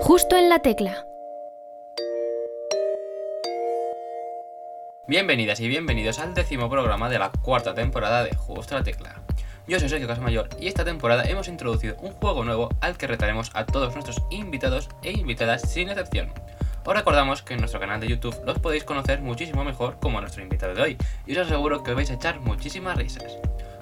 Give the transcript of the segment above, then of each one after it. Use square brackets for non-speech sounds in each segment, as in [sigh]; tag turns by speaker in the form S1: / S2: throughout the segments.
S1: Justo en la tecla.
S2: Bienvenidas y bienvenidos al décimo programa de la cuarta temporada de Justo en la tecla. Yo soy Sergio Casamayor y esta temporada hemos introducido un juego nuevo al que retaremos a todos nuestros invitados e invitadas sin excepción. Os recordamos que en nuestro canal de YouTube los podéis conocer muchísimo mejor como nuestro invitado de hoy y os aseguro que os vais a echar muchísimas risas.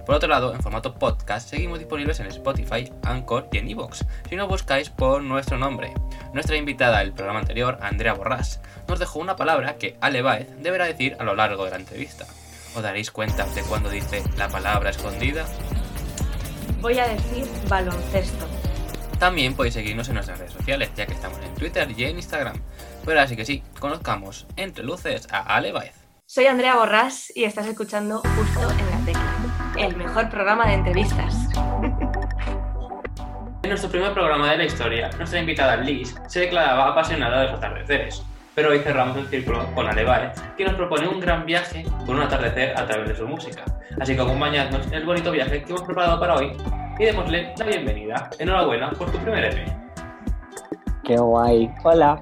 S2: Por otro lado, en formato podcast seguimos disponibles en Spotify, Anchor y en Evox, si no buscáis por nuestro nombre. Nuestra invitada del programa anterior, Andrea Borrás, nos dejó una palabra que Ale Baez deberá decir a lo largo de la entrevista. ¿Os daréis cuenta de cuando dice la palabra escondida?
S3: Voy a decir baloncesto.
S2: También podéis seguirnos en nuestras redes sociales, ya que estamos en Twitter y en Instagram. Pero así que sí, conozcamos entre luces a Ale Baez.
S3: Soy Andrea Borrás y estás escuchando Justo en la Tecla, el mejor programa de entrevistas.
S2: En nuestro primer programa de la historia, nuestra invitada Liz se declaraba apasionada de los atardeceres. Pero hoy cerramos el círculo con Ale Baez, que nos propone un gran viaje con un atardecer a través de su música. Así que acompañadnos en el bonito viaje que hemos preparado para hoy y démosle la bienvenida. Enhorabuena por tu primer EP.
S4: Qué guay. Hola.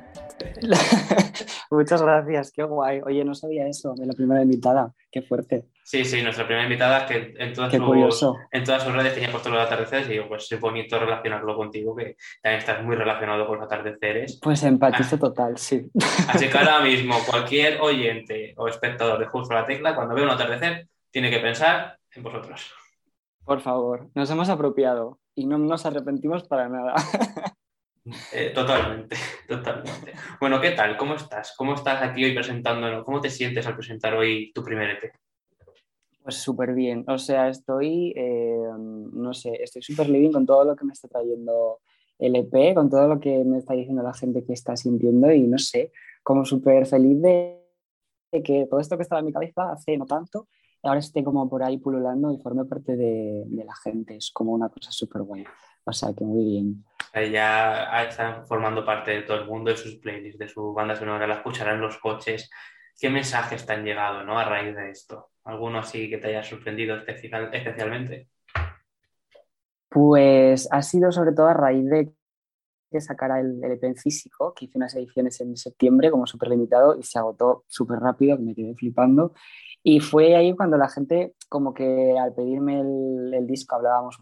S4: [laughs] Muchas gracias, qué guay. Oye, no sabía eso de la primera invitada. Qué fuerte.
S2: Sí, sí, nuestra primera invitada que en todas,
S4: Qué
S2: sus,
S4: curioso.
S2: en todas sus redes tenía puesto los atardeceres y digo, pues es bonito relacionarlo contigo, que también estás muy relacionado con los atardeceres.
S4: Pues empatizo total, sí.
S2: Así que ahora [laughs] mismo cualquier oyente o espectador de Justo la Tecla, cuando ve un atardecer, tiene que pensar en vosotros.
S4: Por favor, nos hemos apropiado y no nos arrepentimos para nada. [laughs]
S2: Eh, totalmente, [laughs] totalmente. Bueno, ¿qué tal? ¿Cómo estás? ¿Cómo estás aquí hoy presentándonos? ¿Cómo te sientes al presentar hoy tu primer EP?
S4: Pues súper bien. O sea, estoy, eh, no sé, estoy súper living con todo lo que me está trayendo el EP, con todo lo que me está diciendo la gente que está sintiendo y no sé, como súper feliz de, de que todo esto que estaba en mi cabeza hace no tanto, ahora esté como por ahí pululando y forme parte de, de la gente. Es como una cosa súper buena. O sea, que muy bien.
S2: Ya están formando parte de todo el mundo, de sus playlists, de su banda sonora, la escucharán los coches. ¿Qué mensajes te han llegado ¿no? a raíz de esto? ¿Alguno así que te haya sorprendido especial- especialmente?
S4: Pues ha sido sobre todo a raíz de que sacara el, el EP en físico, que hice unas ediciones en septiembre como súper limitado y se agotó súper rápido, que me quedé flipando. Y fue ahí cuando la gente, como que al pedirme el, el disco hablábamos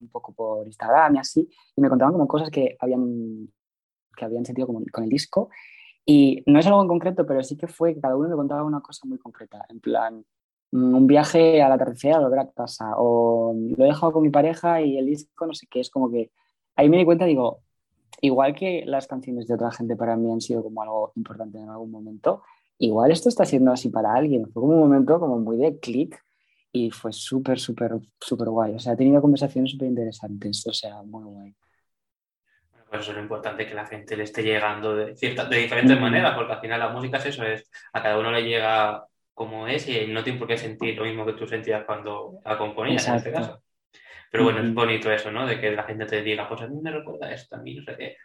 S4: un poco por Instagram y así, y me contaban como cosas que habían, que habían sentido como con el disco. Y no es algo en concreto, pero sí que fue que cada uno me contaba una cosa muy concreta, en plan, mm, un viaje al atardecer a volver a casa, o lo he dejado con mi pareja y el disco no sé qué, es como que ahí me di cuenta, digo, igual que las canciones de otra gente para mí han sido como algo importante en algún momento, igual esto está siendo así para alguien, fue como un momento como muy de clic y fue súper, súper, súper guay, o sea, he tenido conversaciones súper interesantes, o sea, muy guay.
S2: Pues eso es lo importante que la gente le esté llegando de, cierta- de diferentes
S4: Mm.
S2: maneras, porque al final la música es eso, es a cada uno le llega como es y no tiene por qué sentir lo mismo que tú sentías cuando la componías en este
S4: Exacto.
S2: caso. Pero bueno, es
S4: Ujú.
S2: bonito eso, ¿no? De que la gente te diga, pues a mí me recuerda esto, a mí no sé qué.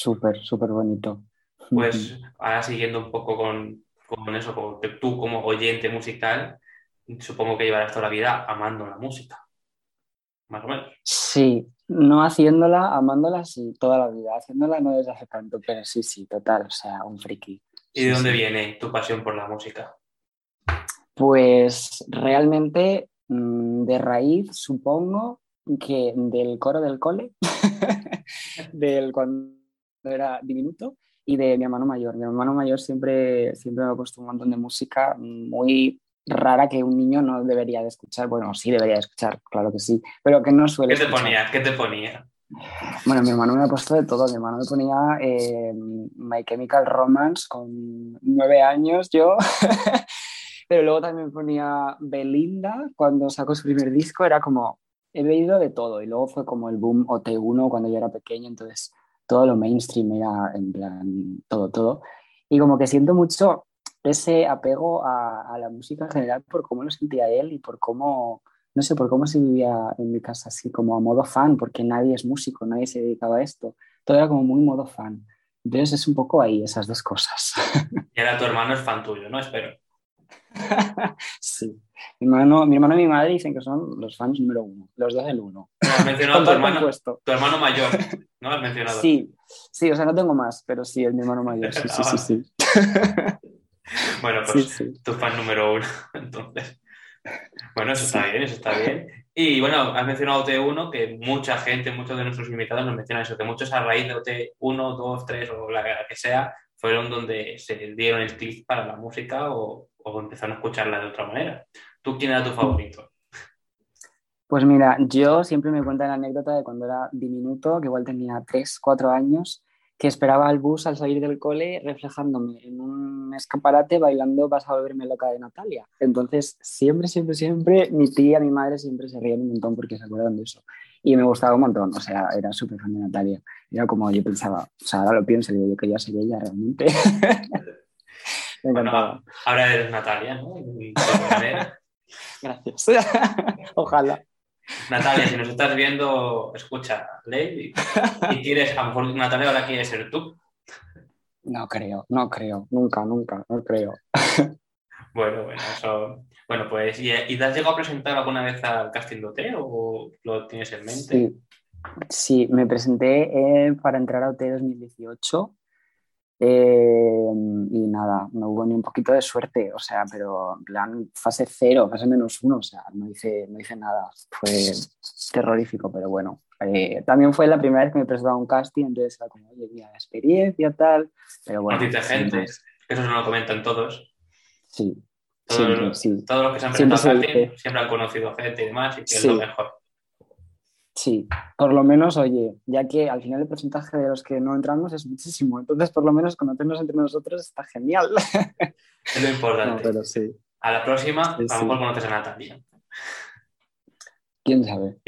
S4: Súper, súper bonito.
S2: Pues ahora siguiendo un poco con, con eso, que tú como oyente musical, supongo que llevarás toda la vida amando la música, más o menos.
S4: Sí, no haciéndola, amándola, sí, toda la vida. Haciéndola no desde hace tanto, pero sí, sí, total, o sea, un friki.
S2: ¿Y
S4: Sí,
S2: de dónde
S4: sí.
S2: viene tu pasión por la música?
S4: Pues realmente mm, de raíz, supongo que del coro del cole, [laughs] del cuando era diminuto, y de mi hermano mayor. Mi hermano mayor siempre, siempre me ha puesto un montón de música muy rara que un niño no debería de escuchar. Bueno, sí debería de escuchar, claro que sí, pero que no suele
S2: ¿Qué te
S4: escuchar.
S2: ponía? ¿Qué te ponía?
S4: Bueno, mi hermano me ha puesto de todo. Mi hermano me ponía eh, My Chemical Romance con nueve años yo. [laughs] Pero luego también me ponía Belinda cuando sacó su primer disco. Era como, he leído de todo. Y luego fue como el boom OT1 cuando yo era pequeño. Entonces todo lo mainstream era en plan todo, todo. Y como que siento mucho ese apego a, a la música en general por cómo lo sentía él y por cómo no sé por cómo se vivía en mi casa así, como a modo fan, porque nadie es músico, nadie se dedicaba a esto. Todo era como muy modo fan. Entonces es un poco ahí esas dos cosas.
S2: Y ahora tu hermano es fan tuyo, ¿no? Espero. [laughs]
S4: sí. Mi hermano, mi hermano y mi madre dicen que son los fans número uno, los dos del uno.
S2: No, has mencionado a tu hermano, tu hermano mayor, ¿no? Has mencionado.
S4: Sí, Sí, o sea, no tengo más, pero sí, es mi hermano mayor. Sí, sí, sí, [laughs] sí. [laughs]
S2: bueno, pues tu fan número uno, [laughs] entonces. Bueno, eso está bien, eso está bien. Y bueno, has mencionado OT1, que mucha gente, muchos de nuestros invitados nos mencionan eso, que muchos a raíz de OT1, 2, 3 o la que sea, fueron donde se dieron el clic para la música o, o empezaron a escucharla de otra manera. ¿Tú quién era tu favorito?
S4: Pues mira, yo siempre me cuento la anécdota de cuando era diminuto, que igual tenía 3, 4 años, que esperaba al bus al salir del cole reflejándome en un escaparate bailando Vas a volverme loca de Natalia. Entonces, siempre, siempre, siempre, mi tía, mi madre siempre se ríen un montón porque se acuerdan de eso. Y me gustaba un montón, o sea, era súper fan de Natalia. Era como yo pensaba, o sea, ahora lo pienso, digo, yo quería ser ella realmente. [laughs] me encantaba.
S2: ahora eres Natalia, ¿no? [laughs]
S4: Gracias. [laughs] Ojalá.
S2: Natalia, si nos estás viendo, escucha, ley y, quieres, a lo mejor Natalia ahora quiere ser tú.
S4: No creo, no creo, nunca, nunca, no creo. [laughs]
S2: Bueno, bueno, eso. Bueno, pues, ¿y, te has llegado a presentar alguna vez al casting de OT o lo tienes en mente?
S4: Sí, me presenté eh, para entrar a OT 2018 eh, y nada, no hubo ni un poquito de suerte, o sea, pero en plan fase cero, fase menos uno, o sea, no hice, no hice nada, fue terrorífico, pero bueno. Eh, también fue la primera vez que me presentaba un casting, entonces era como, oye, mira, experiencia, tal, pero bueno.
S2: gente, eso no lo comentan todos.
S4: Sí,
S2: todos, sí. Todos los que se han presentado al casting siempre han conocido gente y demás, y que es lo mejor.
S4: Sí, por lo menos, oye, ya que al final el porcentaje de los que no entramos es muchísimo, entonces por lo menos conocernos entre nosotros está genial. [laughs]
S2: Es lo importante.
S4: pero sí.
S2: A la próxima, a lo mejor conoces a Natalia. [laughs]
S4: ¿Quién sabe?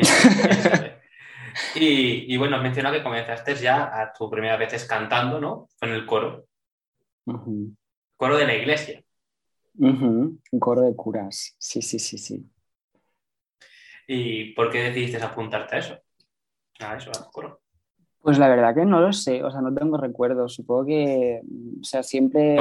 S2: Y, y, bueno, menciona que comenzaste ya a tu primera vez cantando, ¿no? En el coro. Coro de la iglesia.
S4: Un coro de curas, sí, sí, sí, sí.
S2: ¿Y por qué decidiste apuntarte a eso? A eso, al coro.
S4: Pues la verdad que no lo sé, o sea, no tengo recuerdos. Supongo que, o sea, siempre...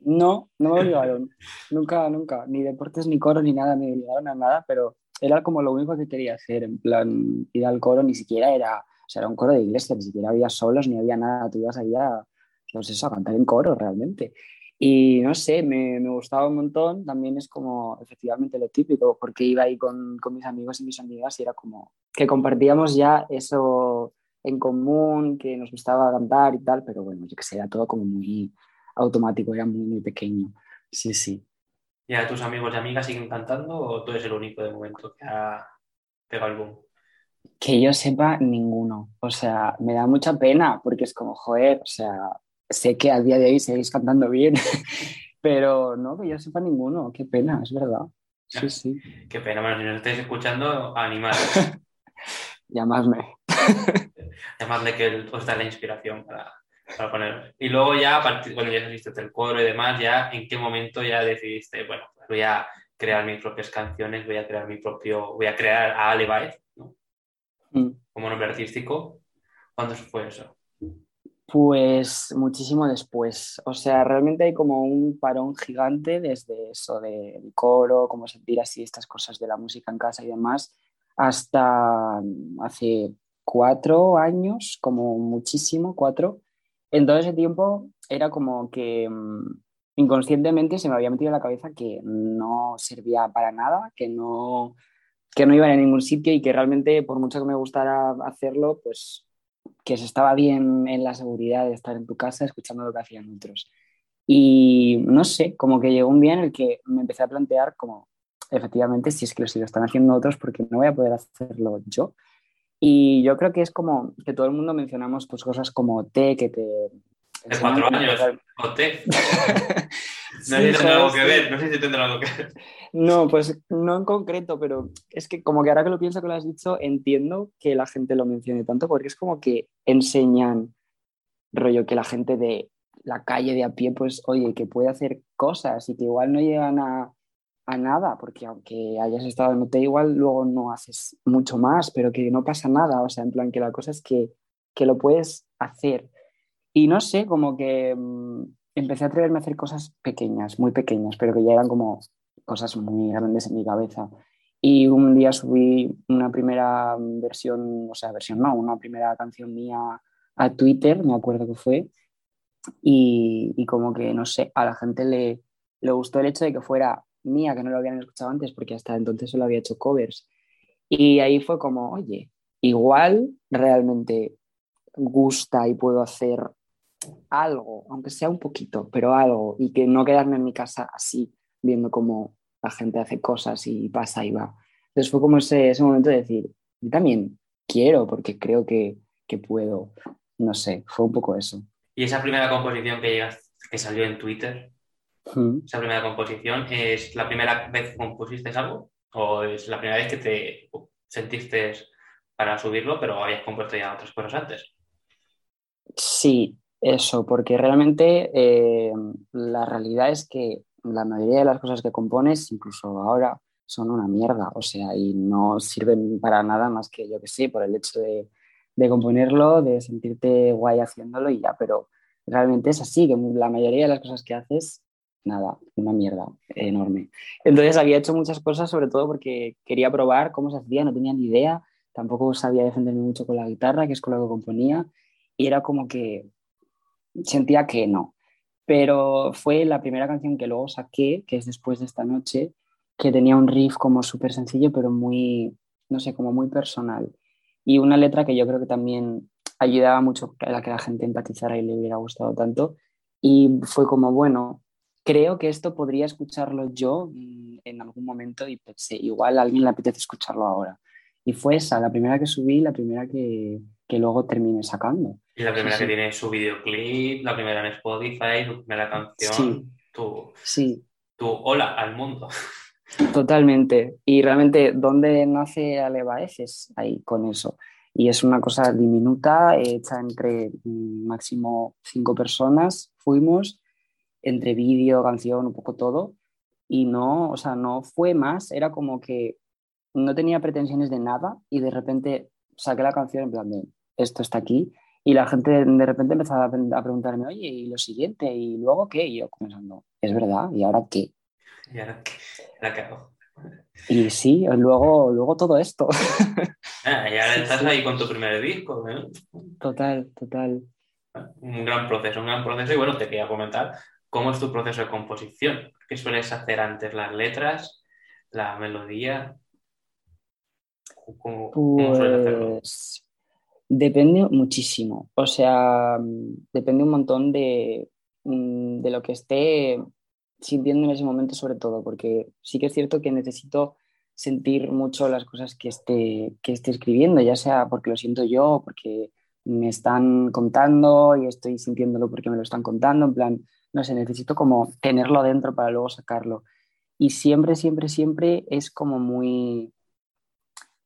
S4: No, no me [laughs] obligaron. nunca, nunca. Ni deportes, ni coro, ni nada, me obligaron a nada, pero era como lo único que quería hacer. En plan, ir al coro ni siquiera era, o sea, era un coro de iglesia, ni siquiera había solos, ni había nada. Tú ibas allá, pues eso, a cantar en coro realmente. Y no sé, me, me, gustaba un montón. También es como efectivamente lo típico, porque iba ahí con, con, mis amigos y mis amigas y era como que compartíamos ya eso en común, que nos gustaba cantar y tal, pero bueno, yo que sé, era todo como muy automático, era muy, muy pequeño. Sí, sí.
S2: ¿Y a tus amigos y amigas siguen cantando o tú eres el único de momento que ha pegado el boom?
S4: Que yo sepa, ninguno. O sea, me da mucha pena porque es como, joder, o sea, sé que a día de hoy seguís cantando bien, [laughs] pero no, que yo sepa ninguno, qué pena, es verdad. Sí, sí.
S2: Qué pena, bueno, si nos estáis escuchando, animad. [laughs]
S4: Llamadme. [laughs]
S2: Llamadle que os da la inspiración para, para poner. Y luego ya, a partir, cuando ya saliste del coro y demás, ya, ¿en qué momento ya decidiste, bueno, pues voy a crear mis propias canciones, voy a crear mi propio, voy a crear a Ale ¿no? Mm. Como nombre artístico. ¿Cuándo fue eso?
S4: Pues muchísimo después. O sea, realmente hay como un parón gigante desde eso del coro, como sentir así estas cosas de la música en casa y demás, hasta hace cuatro años, como muchísimo, cuatro. En todo ese tiempo era como que mm, inconscientemente se me había metido en la cabeza que no servía para nada, que no, que no iba a ningún sitio y que realmente por mucho que me gustara hacerlo, pues que se estaba bien en la seguridad de estar en tu casa escuchando lo que hacían otros. Y no sé, como que llegó un día en el que me empecé a plantear como, efectivamente, si es que lo están haciendo otros, porque no voy a poder hacerlo yo. Y yo creo que es como que todo el mundo mencionamos pues, cosas como T, que te...
S2: De cuatro años, o T. [laughs] No sé si tendrá algo que ver, no sé si tendrá algo que ver.
S4: No, pues no en concreto, pero es que como que ahora que lo pienso que lo has dicho, entiendo que la gente lo mencione tanto, porque es como que enseñan rollo que la gente de la calle de a pie, pues oye, que puede hacer cosas y que igual no llegan a, a nada, porque aunque hayas estado en OT, igual luego no haces mucho más, pero que no pasa nada, o sea, en plan que la cosa es que, que lo puedes hacer. Y no sé, como que mm, empecé a atreverme a hacer cosas pequeñas, muy pequeñas, pero que ya eran como cosas muy grandes en mi cabeza. Y un día subí una primera versión, o sea, versión no, una primera canción mía a Twitter, me acuerdo que fue, y, y, como que, no sé, a la gente le, le gustó el hecho de que fuera mía, que no lo habían escuchado antes, porque hasta entonces solo había hecho covers. Y ahí fue como, oye, igual realmente gusta y puedo hacer algo, aunque sea un poquito, pero algo, y que no quedarme en mi casa así, viendo cómo la gente hace cosas y pasa y va. Entonces fue como ese, ese momento de decir, yo también quiero porque creo que, que puedo, no sé, fue un poco eso.
S2: ¿Y esa primera composición que, que salió en Twitter, esa primera composición, ¿es la primera vez que compusiste algo? ¿O es la primera vez que te sentiste para subirlo, pero habías compuesto ya otras cosas antes?
S4: Sí, eso, porque realmente eh, la realidad es que la mayoría de las cosas que compones, incluso ahora, son una mierda, o sea, y no sirven para nada más que, yo que sé, por el hecho de, de componerlo, de sentirte guay haciéndolo y ya, pero realmente es así, que la mayoría de las cosas que haces nada, una mierda enorme. Entonces había hecho muchas cosas, sobre todo porque quería probar cómo se hacía, no tenía ni idea, tampoco sabía defenderme mucho con la guitarra, que es con lo que componía, y era como que sentía que no. Pero fue la primera canción que luego saqué, que es después de esta noche, que tenía un riff como súper sencillo, pero muy, no sé, como muy personal. Y una letra que yo creo que también ayudaba mucho a que la gente empatizara y le hubiera gustado tanto. Y fue como, bueno, creo que esto podría escucharlo yo en algún momento y pensé, igual a alguien le apetece escucharlo ahora. Y fue esa, la primera que subí, la primera que, que luego terminé sacando.
S2: Y la primera que tiene su videoclip, la primera en Spotify, tu primera canción, sí. tu,
S4: sí.
S2: tu hola al mundo.
S4: Totalmente. Y realmente, ¿dónde nace Alevaez? Es ahí con eso. Y es una cosa diminuta, hecha entre mm, máximo cinco personas, fuimos entre vídeo, canción, un poco todo. Y no, o sea, no fue más, era como que no tenía pretensiones de nada y de repente saqué la canción en plan de esto está aquí y la gente de repente empezaba a preguntarme, oye, ¿y lo siguiente? ¿Y luego qué? Y yo comenzando, es verdad, ¿y ahora qué?
S2: ¿Y ahora qué? La cago.
S4: Y sí, luego, luego todo esto. [laughs]
S2: Ah, y ahora estás ahí con tu primer disco. ¿eh?
S4: Total, total.
S2: Un gran proceso, un gran proceso. Y bueno, te quería comentar ¿Cómo es tu proceso de composición? ¿Qué sueles hacer antes? ¿Las letras? ¿La melodía?
S4: ¿Cómo, sueles hacerlo? Depende muchísimo. O sea, depende un montón de, mm, de lo que esté sintiendo en ese momento, sobre todo, porque sí que es cierto que necesito sentir mucho las cosas que esté, que esté escribiendo, ya sea porque lo siento yo, porque me están contando y estoy sintiéndolo porque me lo están contando, en plan, no sé, necesito como tenerlo dentro para luego sacarlo. Y siempre, siempre, siempre es como muy,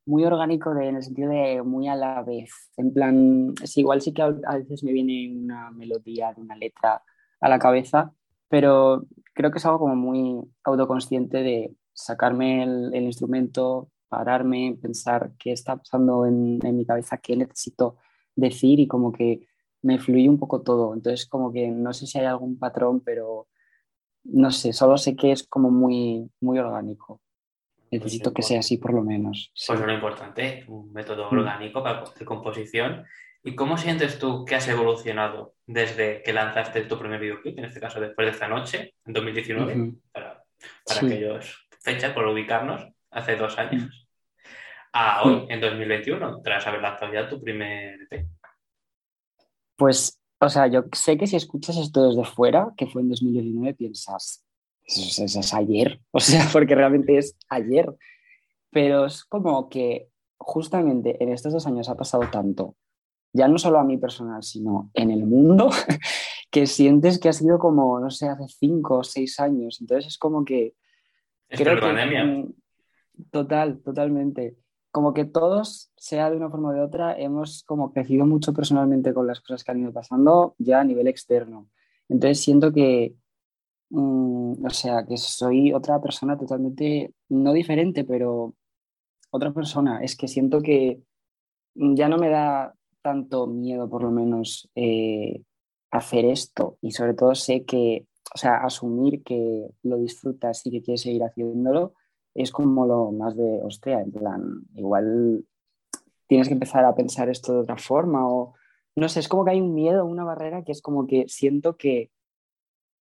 S4: muy orgánico de, en el sentido de muy a la vez. En plan, es igual sí que a, veces me viene una melodía de una letra a la cabeza, pero creo que es algo como muy autoconsciente de sacarme el, instrumento, pararme, pensar qué está pasando en, en mi cabeza, qué necesito decir y como que me fluye un poco todo. Entonces, como que no sé si hay algún patrón, pero no sé, solo sé que es como muy, muy orgánico. Necesito que sea así por lo menos.
S2: Pues lo importante, un método mm. orgánico para de composición. ¿Y cómo sientes tú que has evolucionado desde que lanzaste tu primer videoclip, en este caso después de esta noche, en 2019, para, para aquellos fechas, por ubicarnos, hace dos años, a hoy, en 2021, tras haber lanzado ya tu primer EP?
S4: Pues, o sea, yo sé que si escuchas esto desde fuera, que fue en 2019, piensas, es ayer, [laughs] o sea, porque realmente es ayer. Pero es como que justamente en estos dos años ha pasado tanto, ya no solo a mí personal, sino en el mundo, [laughs] que sientes que ha sido como, no sé, hace cinco o seis años. Entonces es como que...
S2: Es creo que,
S4: total, totalmente como que todos, sea de una forma o de otra, hemos como crecido mucho personalmente con las cosas que han ido pasando ya a nivel externo. Entonces siento que, mm, o sea, que soy otra persona totalmente, no diferente, pero otra persona. Es que siento que ya no me da tanto miedo, por lo menos, eh, hacer esto. Y sobre todo sé que, o sea, asumir que lo disfrutas y que quieres seguir haciéndolo es como lo más de, hostia, en plan, igual tienes que empezar a pensar esto de otra forma o no sé, es como que hay un miedo, una barrera que es como que siento que,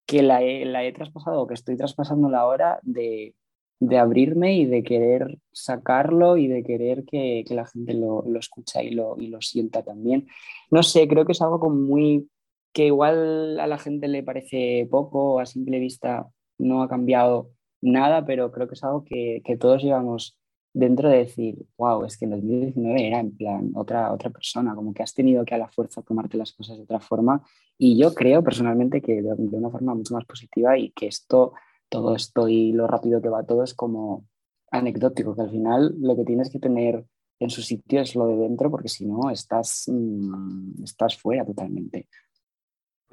S4: que la, he, la he traspasado o que estoy traspasando la hora de, de abrirme y de querer sacarlo y de querer que, que la gente lo, lo escucha y lo, y lo sienta también. No sé, creo que es algo como muy que igual a la gente le parece poco, a simple vista no ha cambiado nada, pero creo que es algo que, que todos llevamos dentro de decir, wow, es que en 2019 era en plan otra, otra persona, como que has tenido que a la fuerza tomarte las cosas de otra forma. Y yo creo personalmente que de, una forma mucho más positiva y que esto, todo esto y lo rápido que va todo es como anecdótico, que al final lo que tienes que tener en su sitio es lo de dentro, porque si no estás, mmm, estás fuera totalmente.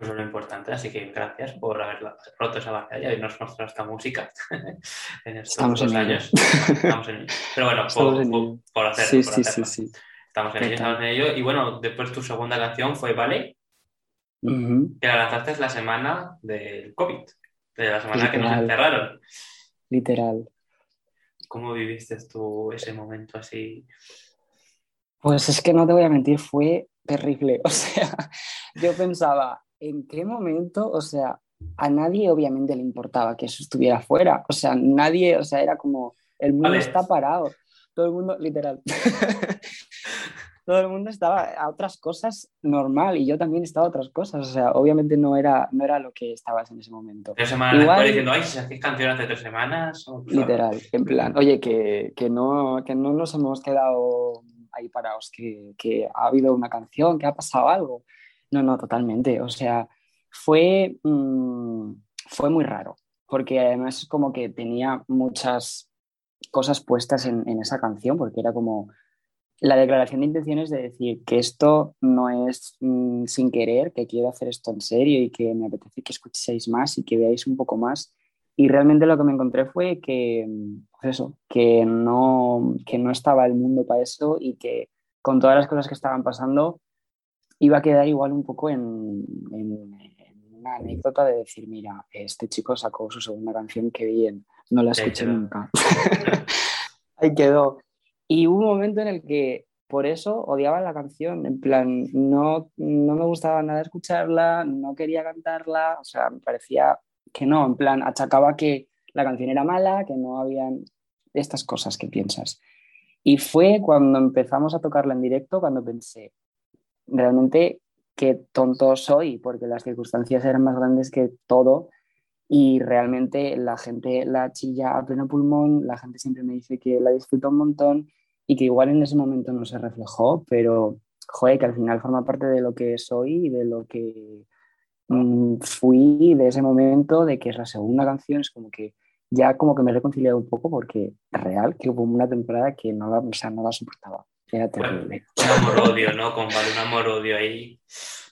S2: Pues es lo importante, así que gracias por haber roto esa batalla y nos mostrado esta música [laughs] en estos
S4: Estamos
S2: dos
S4: en ello.
S2: años. Estamos en ello. Pero bueno, por, por, por hacerlo,
S4: Sí,
S2: por
S4: sí,
S2: hacerlo.
S4: sí, sí.
S2: Estamos en ello, estamos en ello. Y bueno, después tu segunda canción fue Vale,
S4: Ujú,
S2: que la lanzaste la semana del COVID, de la semana que nos encerraron.
S4: Literal.
S2: ¿Cómo viviste tú ese momento así?
S4: Pues es que no te voy a mentir, fue terrible. [laughs] O sea, yo pensaba, ¿en qué momento? O sea, a nadie obviamente le importaba que eso estuviera fuera. O sea, nadie, o sea, era como, el mundo está parado. Todo el mundo, literal. [laughs] Todo el mundo estaba a otras cosas normal y yo también estaba a otras cosas. O sea, obviamente no era, no era lo que estabas en ese momento.
S2: Tres semanas
S4: Igual-
S2: diciendo, ay, si hacéis canción hace tres semanas. o-
S4: Literal, en plan, oye, que, que no, que no nos hemos quedado ahí parados, que, que ha habido una canción, que ha pasado algo. No, no, totalmente. O sea, fue, mm, fue muy raro, porque además es como que tenía muchas cosas puestas en, en esa canción, porque era como la declaración de intenciones de decir que esto no es mm, sin querer, que quiero hacer esto en serio y que me apetece que escuchéis más y que veáis un poco más. Y realmente lo que me encontré fue que, mm, pues eso, que no, que no estaba el mundo para eso y que con todas las cosas que estaban pasando iba a quedar igual un poco en, en- en una anécdota de decir, mira, este chico sacó su segunda canción, qué bien, no la escuché nunca. [laughs] Ahí quedó. Y hubo un momento en el que por eso odiaba la canción, en plan, no, no me gustaba nada escucharla, no quería cantarla, o sea, me parecía que no, en plan, achacaba que la canción era mala, que no habían estas cosas que piensas. Y fue cuando empezamos a tocarla en directo, cuando pensé, realmente qué tonto soy, porque las circunstancias eran más grandes que todo y realmente la gente la chilla a pleno pulmón, la gente siempre me dice que la disfruta un montón y que igual en ese momento no se reflejó, pero joder, que al final forma parte de lo que soy y de lo que mm, fui de ese momento, de que es la segunda canción, es como que ya como que me he reconciliado un poco porque real que hubo una temporada que no la, o sea, no la soportaba. Era terrible.
S2: Un amor-odio, ¿no? Con Vale, un amor-odio ahí.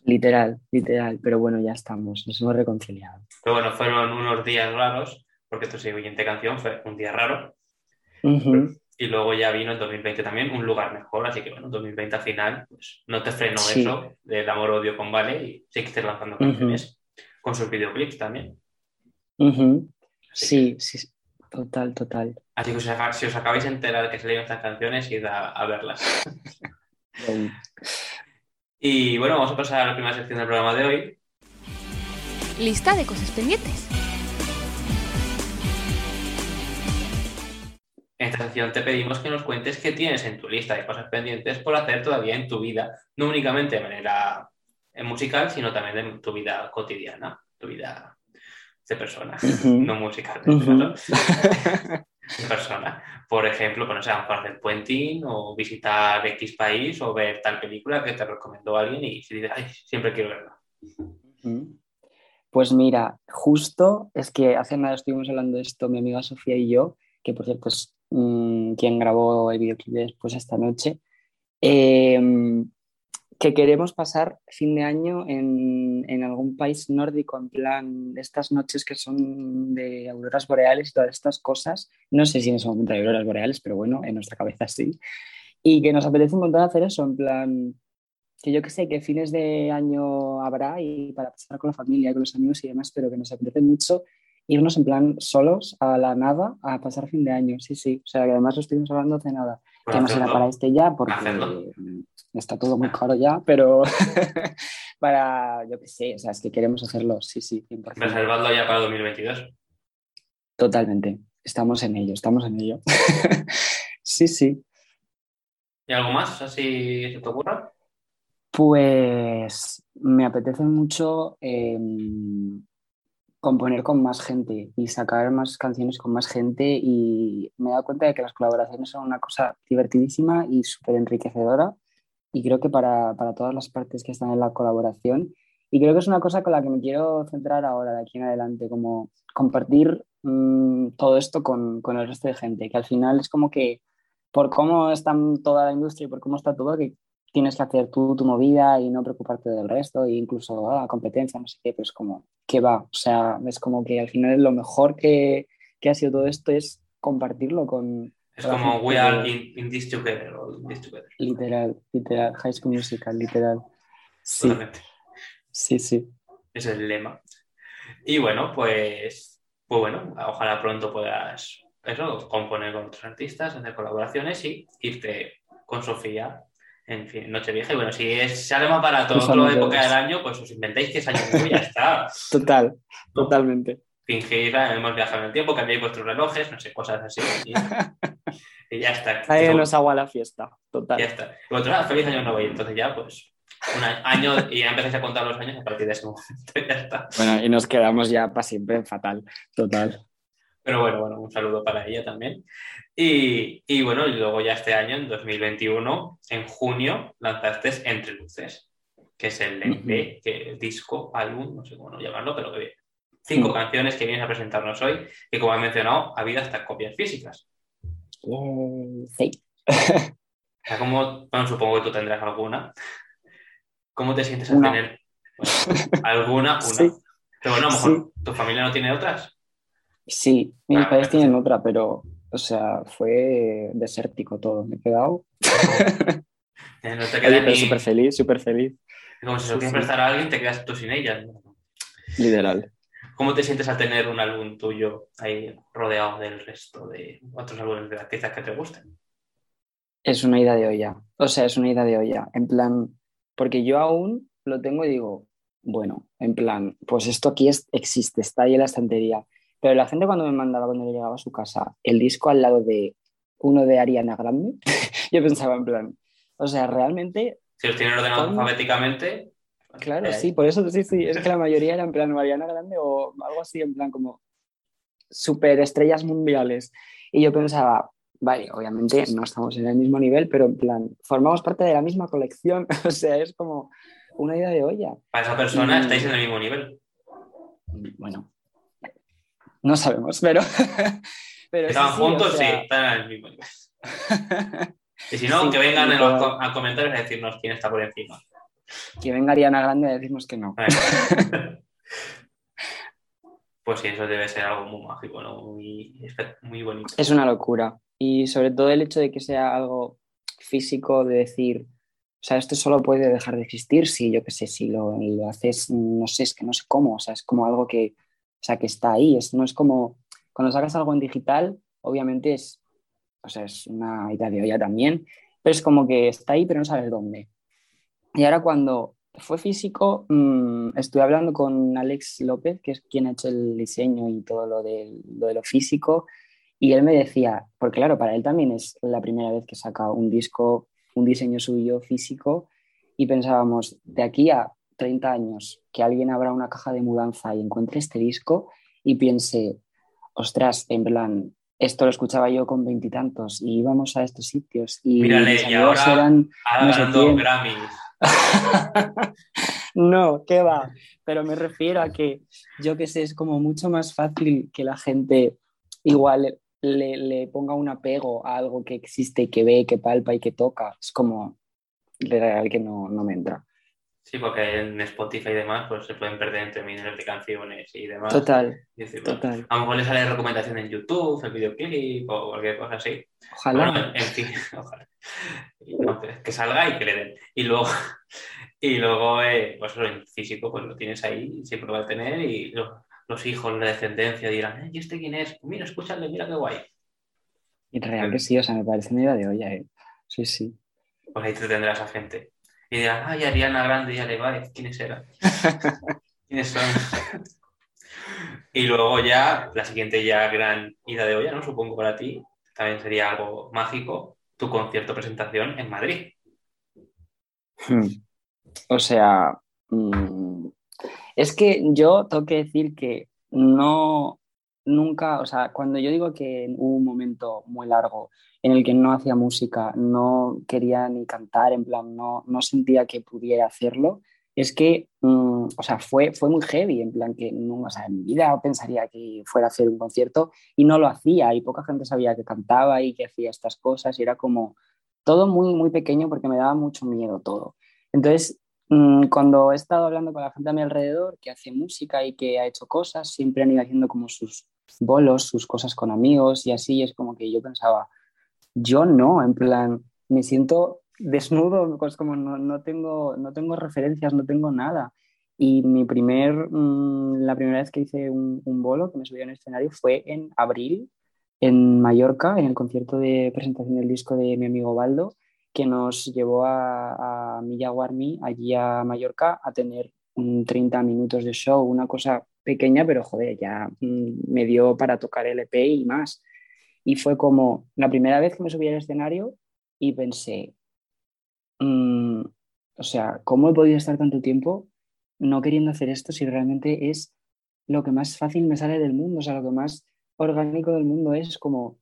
S4: Literal, literal. Pero bueno, ya estamos, nos hemos reconciliado.
S2: Pero bueno, fueron unos días raros, porque tu siguiente canción fue un día raro. Y luego ya vino en 2020 también un lugar mejor, así que bueno, 2020 al final pues, no te frenó
S4: Sí.
S2: eso del amor-odio con Vale y seguiste lanzando canciones con sus videoclips también.
S4: Sí, sí. total, total.
S2: Así que os si os acabáis de enterar de que salieron estas canciones, id a, a verlas. Y bueno, vamos a pasar a la primera sección del programa de hoy.
S1: Lista de cosas pendientes.
S2: En esta sección te pedimos que nos cuentes qué tienes en tu lista de cosas pendientes por hacer todavía en tu vida, no únicamente de manera eh, musical, sino también en tu vida cotidiana, tu vida de persona, no musical, de,
S4: Ujú.
S2: De [laughs] persona. Por ejemplo, no sé, a mejor hacer puenting o visitar X país o ver tal película que te recomendó alguien y siempre quiero verla.
S4: Pues mira, justo es que hace nada estuvimos hablando de esto mi amiga Sofía y yo, que por cierto es mm, quien grabó el videoclip de después esta noche, eh, que queremos pasar fin de año en, en algún país nórdico, en plan de estas noches que son de auroras boreales y todas estas cosas. No sé si en ese momento hay auroras boreales, pero bueno, en nuestra cabeza sí. Y que nos apetece un montón hacer eso, en plan, que yo que sé, que fines de año habrá y para pasar con la familia, con los amigos y demás, pero que nos apetece mucho irnos en plan solos a la nada a pasar fin de año. Sí, sí. O sea, que además lo estuvimos hablando hace nada. Que no será para este ya, porque
S2: Hacerlo.
S4: Está todo muy caro ya, pero [laughs] para, yo qué sé, o sea, es que queremos hacerlo, sí, sí, 100%.
S2: Reservadlo ya para 2022.
S4: Totalmente, estamos en ello, estamos en ello. [laughs] sí, sí.
S2: ¿Y algo más así se te ocurra?
S4: Pues me apetece mucho em, componer con más gente y sacar más canciones con más gente y me he dado cuenta de que las colaboraciones son una cosa divertidísima y súper enriquecedora y creo que para, para, todas las partes que están en la colaboración y creo que es una cosa con la que me quiero centrar ahora de aquí en adelante, como compartir mmm, todo esto con, con, el resto de gente, que al final es como que por cómo está toda la industria y por cómo está todo, que tienes que hacer tú tu movida y no preocuparte del resto, e incluso ah, competencia, no sé qué, pero es como, ¿qué va? O sea, es como que al final lo mejor que, que ha sido todo esto es compartirlo con...
S2: Es como we are in, in, this together, in, this together,
S4: Literal, literal, High School Musical, literal. Sí,
S2: Totalmente.
S4: sí, sí.
S2: Ese es el lema. Y bueno, pues, pues bueno, ojalá pronto puedas eso, componer con otros artistas, hacer colaboraciones y irte con Sofía en fin, Nochevieja. Y bueno, si es, sale más barato
S4: Pues
S2: otra época del año, pues os inventáis que es año nuevo y ya está.
S4: Total, totalmente.
S2: Fingís, ah, hemos viajado en el tiempo, cambiáis vuestros relojes, no sé, cosas así. Y, [laughs] y ya está.
S4: Nadie nos agua la fiesta, total.
S2: Ya está. Y vosotros, ah, feliz año nuevo. Y entonces ya, pues, un año, y ya empezáis a contar los años a partir de ese momento. [laughs] Ya está.
S4: Bueno, y nos quedamos ya para siempre fatal, total.
S2: Pero bueno, bueno, un saludo para ella también. Y, y, bueno, y luego ya este año, en 2021, en junio, lanzaste Entre Luces, que es el
S4: Ujú.
S2: que el disco, álbum, no sé cómo llamarlo, pero que cinco
S4: Mm.
S2: canciones que vienes a presentarnos hoy, que como he mencionado, ha habido hasta copias físicas.
S4: Sí.
S2: O sea, como, bueno, supongo que tú tendrás alguna. ¿Cómo te sientes al
S4: Una.
S2: tener bueno, alguna? Una.
S4: Sí.
S2: Pero bueno, a lo mejor tu familia no tiene otras.
S4: Sí, mis
S2: Ah,
S4: padres tienen otra, pero, o sea, fue desértico todo. Me he quedado. [laughs]
S2: No te ni...
S4: súper feliz, súper feliz,
S2: Como si se lo
S4: Sí,
S2: quieres
S4: sí.
S2: prestar a alguien, te quedas tú sin ella.
S4: literal.
S2: ¿Cómo te sientes al tener un álbum tuyo ahí rodeado del resto de otros álbumes de artistas que te gusten?
S4: Es una ida de olla. O sea, es una ida de olla. En plan, porque yo aún lo tengo y digo, bueno, en plan, pues esto aquí es- existe, está ahí en la estantería. Pero la gente cuando me mandaba, cuando le llegaba a su casa, el disco al lado de uno de Ariana Grande, [laughs] yo pensaba en plan, o sea, realmente,
S2: Si los tienen ordenados alfabéticamente,
S4: claro,
S2: eh,
S4: sí, por eso sí, sí, es que la mayoría era en plan Ariana Grande o algo así, en plan como super estrellas mundiales. Y yo pensaba, vale, obviamente no estamos en el mismo nivel, pero en plan, formamos parte de la misma colección, [laughs] o sea, es como una idea de olla.
S2: para esa persona estáis en el mismo nivel.
S4: Bueno, no sabemos, pero... [laughs] pero
S2: Estaban
S4: sí, o
S2: juntos, sí, están en el mismo nivel. [laughs] Y si no,
S4: Sí,
S2: que vengan en los a comentarios a decirnos quién está por encima.
S4: Que venga Ariana Grande a decirnos que no. [laughs]
S2: Pues sí, eso debe ser algo muy mágico, ¿no? Muy, muy bonito.
S4: Es una locura. Y sobre todo el hecho de que sea algo físico, de decir, o sea, esto solo puede dejar de existir si, yo qué sé, si lo, lo haces, no sé, es que no sé cómo, o sea, es como algo que, o sea, que está ahí, es, no es como, cuando sacas algo en digital, obviamente es, o sea, es una idea de olla también, pero es como que está ahí, pero no sabes dónde. Y ahora cuando fue físico, mmm, estuve hablando con Alex López, que es quien ha hecho el diseño y todo lo de lo, de lo físico, y él me decía, porque claro, para él también es la primera vez que saca un disco, un diseño suyo físico, y pensábamos, de aquí a 30 años, que alguien abra una caja de mudanza y encuentre este disco y piense, ostras, en plan, esto lo escuchaba yo con veintitantos y, íbamos a estos sitios y
S2: Mírale, y ahora-
S4: eran No sé.
S2: Grammys. [laughs]
S4: no, qué va. Pero me refiero a que yo que sé, es como mucho más fácil que la gente igual le, le ponga un apego a algo que existe, que ve, que palpa y que toca. Es como real que no, no me entra.
S2: Sí, porque en Spotify y demás pues se pueden perder entre millones de canciones y demás.
S4: Total,
S2: Y decir, bueno,
S4: total.
S2: a lo mejor le sale recomendación en YouTube, el videoclip o cualquier cosa así.
S4: Ojalá.
S2: Bueno, en fin, [laughs] ojalá. Y no, que- salga y que le den. Y luego, [laughs] y luego eh, pues en físico, pues lo tienes ahí, siempre lo va a tener, y lo- los hijos, la descendencia dirán, "Eh, ¿y este quién es? Mira, escúchale, mira qué guay.
S4: Y real que sí, o sea, me parece una idea de olla, ¿eh? Sí, sí.
S2: Pues ahí te tendrás a gente. Y dirán, ay, Ariana Grande y Ale ¿quiénes eran? [laughs] ¿Quiénes son? y luego ya, la siguiente ya gran ida de olla, ¿no? Supongo para ti, también sería algo mágico, tu concierto presentación en Madrid.
S4: Hmm. O sea, mm, es que yo tengo que decir que no, nunca, o sea, cuando yo digo que hubo un momento muy largo en el que no hacía música, no quería ni cantar, en plan, no, no sentía que pudiera hacerlo, es que, mm, o sea, fue, fue muy heavy, en plan que no, o sea, en mi vida pensaría que fuera a hacer un concierto y no lo hacía y poca gente sabía que cantaba y que hacía estas cosas y era como todo muy, muy pequeño porque me daba mucho miedo todo. Entonces, mm, cuando he estado hablando con la gente a mi alrededor que hace música y que ha hecho cosas, siempre han ido haciendo como sus bolos, sus cosas con amigos y así, es como que yo pensaba, yo no, en plan, me siento desnudo, pues como no, no, tengo, no tengo referencias, no tengo nada. Y mi primer, mm, la primera vez que hice un, un bolo, que me subí en escenario, fue en abril, en Mallorca, en el concierto de presentación del disco de mi amigo Baldo, que nos llevó a, a Milla allí a Mallorca, a tener 30 minutos de show, una cosa pequeña, pero joder, ya mm, me dio para tocar el EP y más. Y fue como la primera vez que me subí al escenario y pensé, mm, o sea, ¿cómo he podido estar tanto tiempo no queriendo hacer esto si realmente es lo que más fácil me sale del mundo? O sea, lo que más orgánico del mundo es como,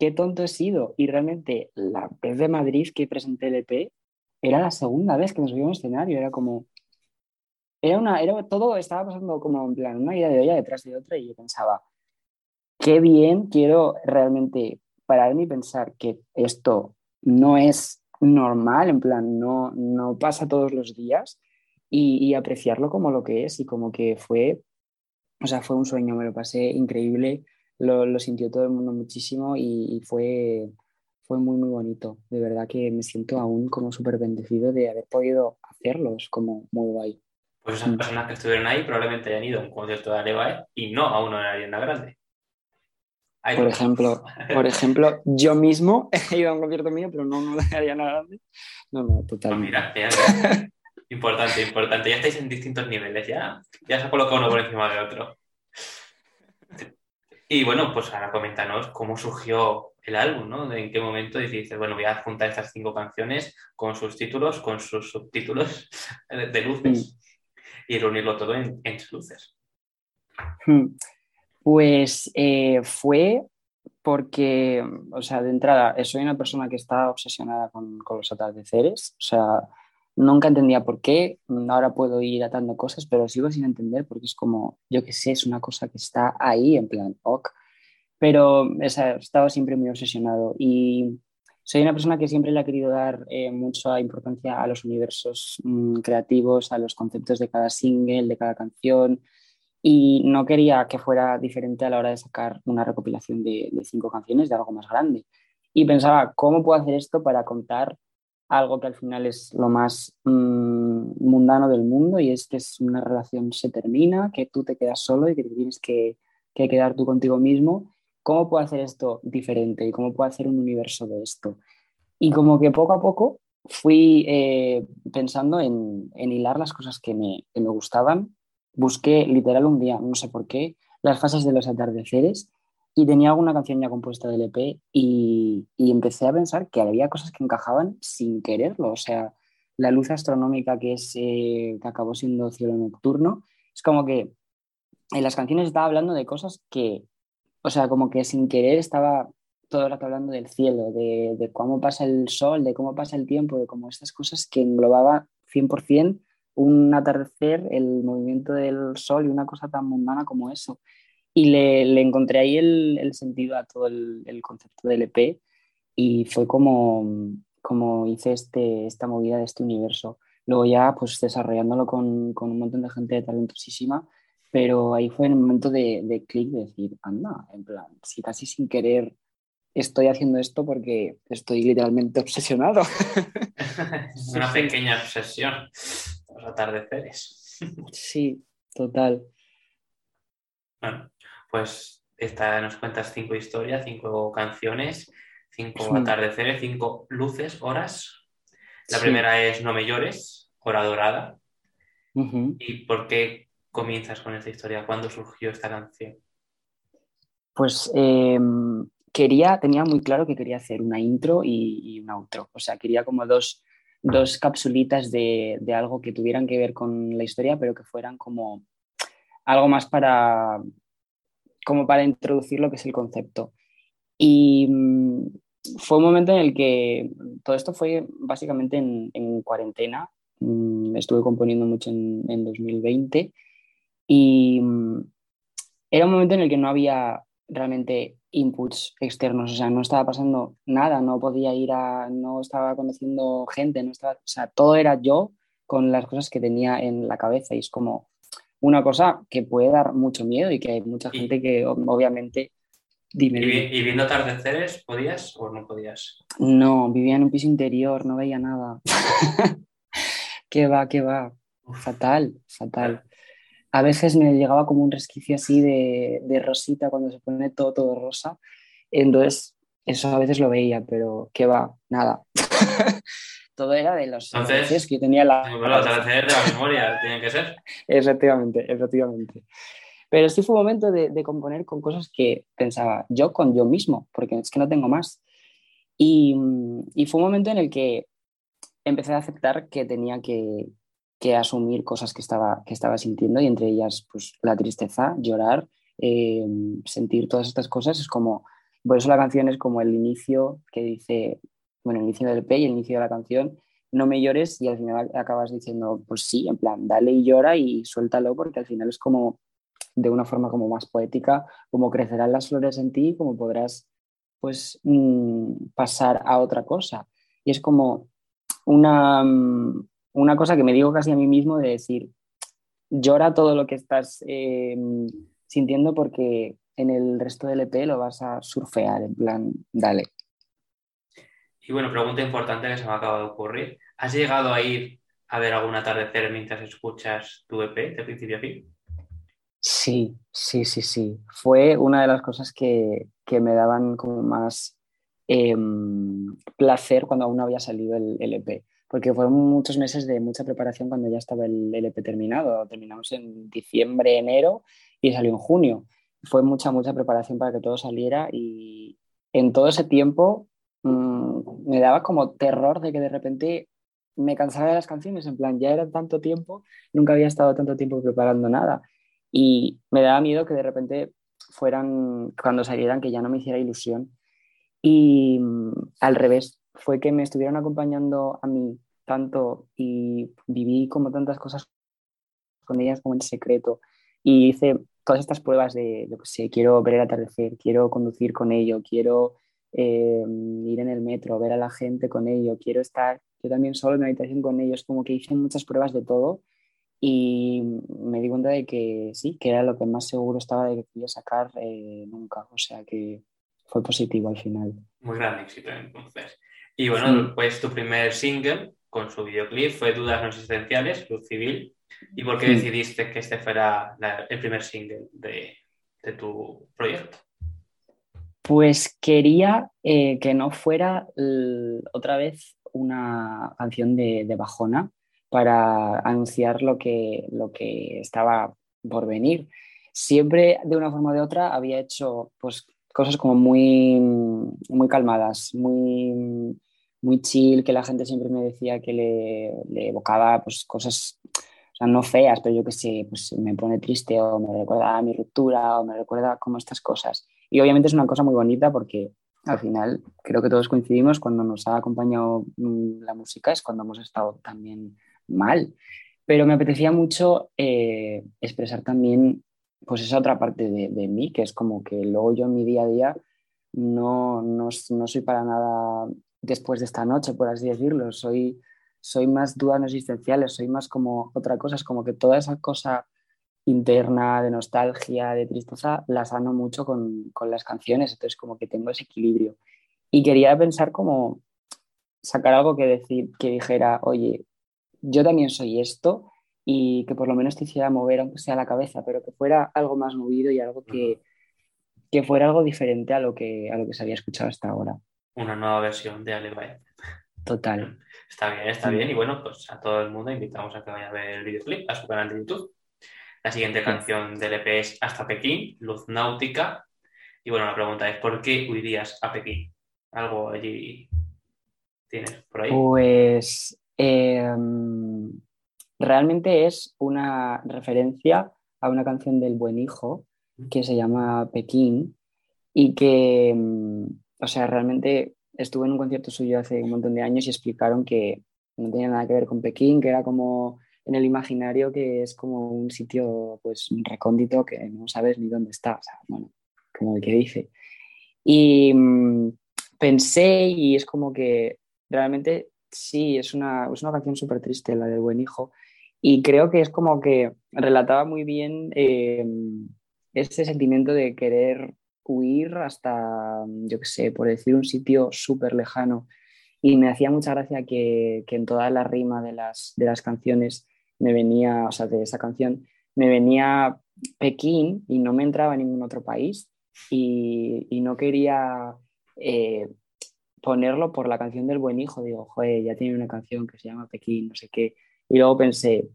S4: qué tonto he sido. Y realmente la vez de Madrid que presenté el EP era la segunda vez que me subí a un escenario, era como, era una, era, todo estaba pasando como en plan, una idea de olla detrás de otra y yo pensaba, qué bien quiero realmente pararme y pensar que esto no es normal, en plan, no, no pasa todos los días y, apreciarlo como lo que es y como que fue, o sea, fue un sueño, me lo pasé increíble, lo, lo sintió todo el mundo muchísimo y, fue, fue muy, muy bonito. De verdad que me siento aún como súper bendecido de haber podido hacerlos, como muy guay.
S2: Pues esas personas que estuvieron ahí probablemente hayan ido a un concierto de Alevae y no a uno de Ariana Grande.
S4: Por ejemplo, por ejemplo, yo mismo [laughs] he ido a un concierto mío, pero no uno de Ariana Grande. No, no, totalmente.
S2: Pues mira, [laughs] importante, importante. Ya estáis en distintos niveles, ya, ya se ha colocado uno por encima de otro. Y bueno, pues ahora coméntanos cómo surgió el álbum, ¿no? En qué momento dices, bueno, voy a juntar estas cinco canciones con sus títulos, con sus subtítulos [laughs] de luces y reunirlo todo en, en luces?
S4: Hmm. Pues eh, fue porque, o sea, de entrada, soy una persona que está obsesionada con, los atardeceres, o sea, nunca entendía por qué, ahora puedo ir atando cosas, pero sigo sin entender porque es como, yo qué sé, es una cosa que está ahí, en plan, ok, pero o sea, he estado siempre muy obsesionado y soy una persona que siempre le ha querido dar eh, mucha importancia a los universos mm, creativos, a los conceptos de cada single, de cada canción, y no quería que fuera diferente a la hora de sacar una recopilación de, cinco canciones de algo más grande. Y pensaba, ¿cómo puedo hacer esto para contar algo que al final es lo más mm, mundano del mundo y es que es una relación se termina, que tú te quedas solo y que tienes que, que quedar tú contigo mismo ¿cómo puedo hacer esto diferente? ¿Y cómo puedo hacer un universo de esto? Y como que poco a poco fui eh, pensando en, hilar las cosas que me, me, gustaban. Busqué literal un día, no sé por qué, las fases de los atardeceres y tenía alguna canción ya compuesta del EP y, y empecé a pensar que había cosas que encajaban sin quererlo. O sea, la luz astronómica que, es, eh, que acabó siendo cielo nocturno, es como que en las canciones estaba hablando de cosas que o sea, como que sin querer estaba todo el rato hablando del cielo, de, cómo pasa el sol, de cómo pasa el tiempo, de cómo estas cosas que englobaba 100% un atardecer, el movimiento del sol y una cosa tan mundana como eso. Y le, encontré ahí el, sentido a todo el, concepto del EP y fue como, como hice este, esta movida de este universo. Luego ya pues desarrollándolo con, con un montón de gente talentosísima pero ahí fue el momento de, de clic de decir, anda, en plan, si casi sin querer estoy haciendo esto porque estoy literalmente [laughs] obsesionado. [laughs]
S2: Una pequeña obsesión, los atardeceres. [laughs]
S4: Sí, total.
S2: Bueno, pues esta, nos cuentas cinco historias, cinco canciones, cinco atardeceres, cinco luces, horas. La
S4: Sí.
S2: primera es No me llores, Hora Dorada. ¿Y por qué comienzas con esta historia? ¿Cuándo surgió esta canción?
S4: Pues eh, quería, tenía muy claro que quería hacer una intro y, y un outro. O sea, quería como dos, dos capsulitas de, de algo que tuvieran que ver con la historia, pero que fueran como algo más para, como para introducir lo que es el concepto. Y mm, fue un momento en el que todo esto fue básicamente en, en cuarentena. Mm, estuve componiendo mucho en, en 2020 y mm, era un momento en el que no había realmente inputs externos, o sea, no estaba pasando nada, no podía ir a, no estaba conociendo gente, no estaba, o sea, todo era yo con las cosas que tenía en la cabeza y es como una cosa que puede dar mucho miedo y que hay mucha
S2: Y-
S4: gente que obviamente, dime,
S2: ¿Y,
S4: dime.
S2: y viendo atardeceres podías o no podías?
S4: no, vivía en un piso interior, no veía nada. [laughs] ¿Qué va, qué va? Fatal, fatal. A veces me llegaba como un resquicio así de, de rosita cuando se pone todo, todo rosa. Entonces, eso a veces lo veía, pero qué va, nada. [laughs] todo era de los
S2: Entonces,
S4: que yo tenía en la
S2: Bueno, los de la memoria tienen que ser. [laughs]
S4: Efectivamente, efectivamente. Pero sí fue un momento de, de componer con cosas que pensaba yo con yo mismo, porque es que no tengo más. Y, y fue un momento en el que empecé a aceptar que tenía que, que asumir cosas que estaba, que estaba sintiendo y entre ellas pues, la tristeza, llorar, eh, sentir todas estas cosas. Es como, por eso la canción es como el inicio que dice, bueno, el inicio del EP y el inicio de la canción, no me llores y al final acabas diciendo, pues sí, en plan, dale y llora y suéltalo porque al final es como de una forma como más poética, como crecerán las flores en ti, como podrás pues mm, pasar a otra cosa. Y es como una, mm, una cosa que me digo casi a mí mismo de decir, llora todo lo que estás eh, sintiendo porque en el resto del EP lo vas a surfear, en plan, dale.
S2: Y bueno, pregunta importante que se me acaba de ocurrir. ¿Has llegado a ir a ver algún atardecer mientras escuchas tu EP de principio a fin?
S4: Sí, sí, sí, sí. Fue una de las cosas que, que me daban como más eh, placer cuando aún no había salido el, el, EP, porque fueron muchos meses de mucha preparación cuando ya estaba el, el, EP terminado. Terminamos en diciembre, enero y salió en junio. Fue mucha, mucha preparación para que todo saliera y en todo ese tiempo mmm, me daba como terror de que de repente me cansara de las canciones, en plan, ya era tanto tiempo, nunca había estado tanto tiempo preparando nada. Y me daba miedo que de repente fueran, cuando salieran, que ya no me hiciera ilusión. Y mm, al revés, fue que me estuvieron acompañando a mí tanto y viví como tantas cosas con ellas como en secreto. Y hice todas estas pruebas de, yo que sé, quiero ver el atardecer, quiero conducir con ello, quiero eh, ir en el metro, ver a la gente con ello, quiero estar yo también solo en la habitación con ellos, como que hice muchas pruebas de todo y me di cuenta de que sí, que era lo que más seguro estaba de que quería sacar eh, nunca, o sea que fue positivo al final.
S2: Muy gran éxito entonces. Y bueno, sí. pues tu primer single con su videoclip fue Dudas no existenciales, Luz Civil. ¿Y por qué sí. decidiste que este fuera la, el primer single de, de tu proyecto?
S4: Pues quería eh, que no fuera otra vez una canción de, de, bajona para anunciar lo que, lo que estaba por venir. Siempre, de una forma u de otra, había hecho pues, cosas como muy, muy calmadas, muy, muy chill, que la gente siempre me decía que le, le evocaba pues, cosas, o sea, no feas, pero yo que sé, pues me pone triste o me recuerda a mi ruptura o me recuerda como estas cosas. Y obviamente es una cosa muy bonita porque al final creo que todos coincidimos cuando nos ha acompañado la música es cuando hemos estado también mal. Pero me apetecía mucho eh, expresar también pues esa otra parte de, de, mí, que es como que luego yo en mi día a día no, no, no soy para nada después de esta noche, por así decirlo. Soy, soy más dudas no existenciales, soy más como otra cosa, es como que toda esa cosa interna, de nostalgia, de tristeza, la sano mucho con, con, las canciones, entonces como que tengo ese equilibrio. Y quería pensar como sacar algo que, decir, que dijera, oye, yo también soy esto y que por lo menos te hiciera mover, aunque sea la cabeza, pero que fuera algo más movido y algo que, que fuera algo diferente a lo que, a lo que se había escuchado hasta ahora.
S2: Una nueva versión de Alevaya.
S4: Total.
S2: Está bien, está bien. Y bueno, pues a todo el mundo invitamos a que vaya a ver el videoclip a su canal de YouTube. La siguiente canción del EP es Hasta Pekín, Luz Náutica. Y bueno, la pregunta es, ¿por qué huirías a Pekín? ¿Algo allí tienes por ahí?
S4: Pues em, realmente es una referencia a una canción del Buen Hijo que se llama Pekín y que, em, o sea, realmente estuve en un concierto suyo hace un montón de años y explicaron que no tenía nada que ver con Pekín, que era como en el imaginario que es como un sitio pues recóndito que no sabes ni dónde está, o sea, bueno, como el que dice. Y mm, pensé y es como que realmente sí, es una, es una canción súper triste, la del buen hijo, y creo que es como que relataba muy bien eh, ese sentimiento de querer huir hasta, yo qué sé, por decir un sitio súper lejano. Y me hacía mucha gracia que, que, en toda la rima de las, de las canciones me venía, o sea, de esa canción, me venía Pekín y no me entraba en ningún otro país. Y, y no quería eh, ponerlo por la canción del buen hijo. Digo, joder, ya tiene una canción que se llama Pekín, no sé qué. Y luego pensé,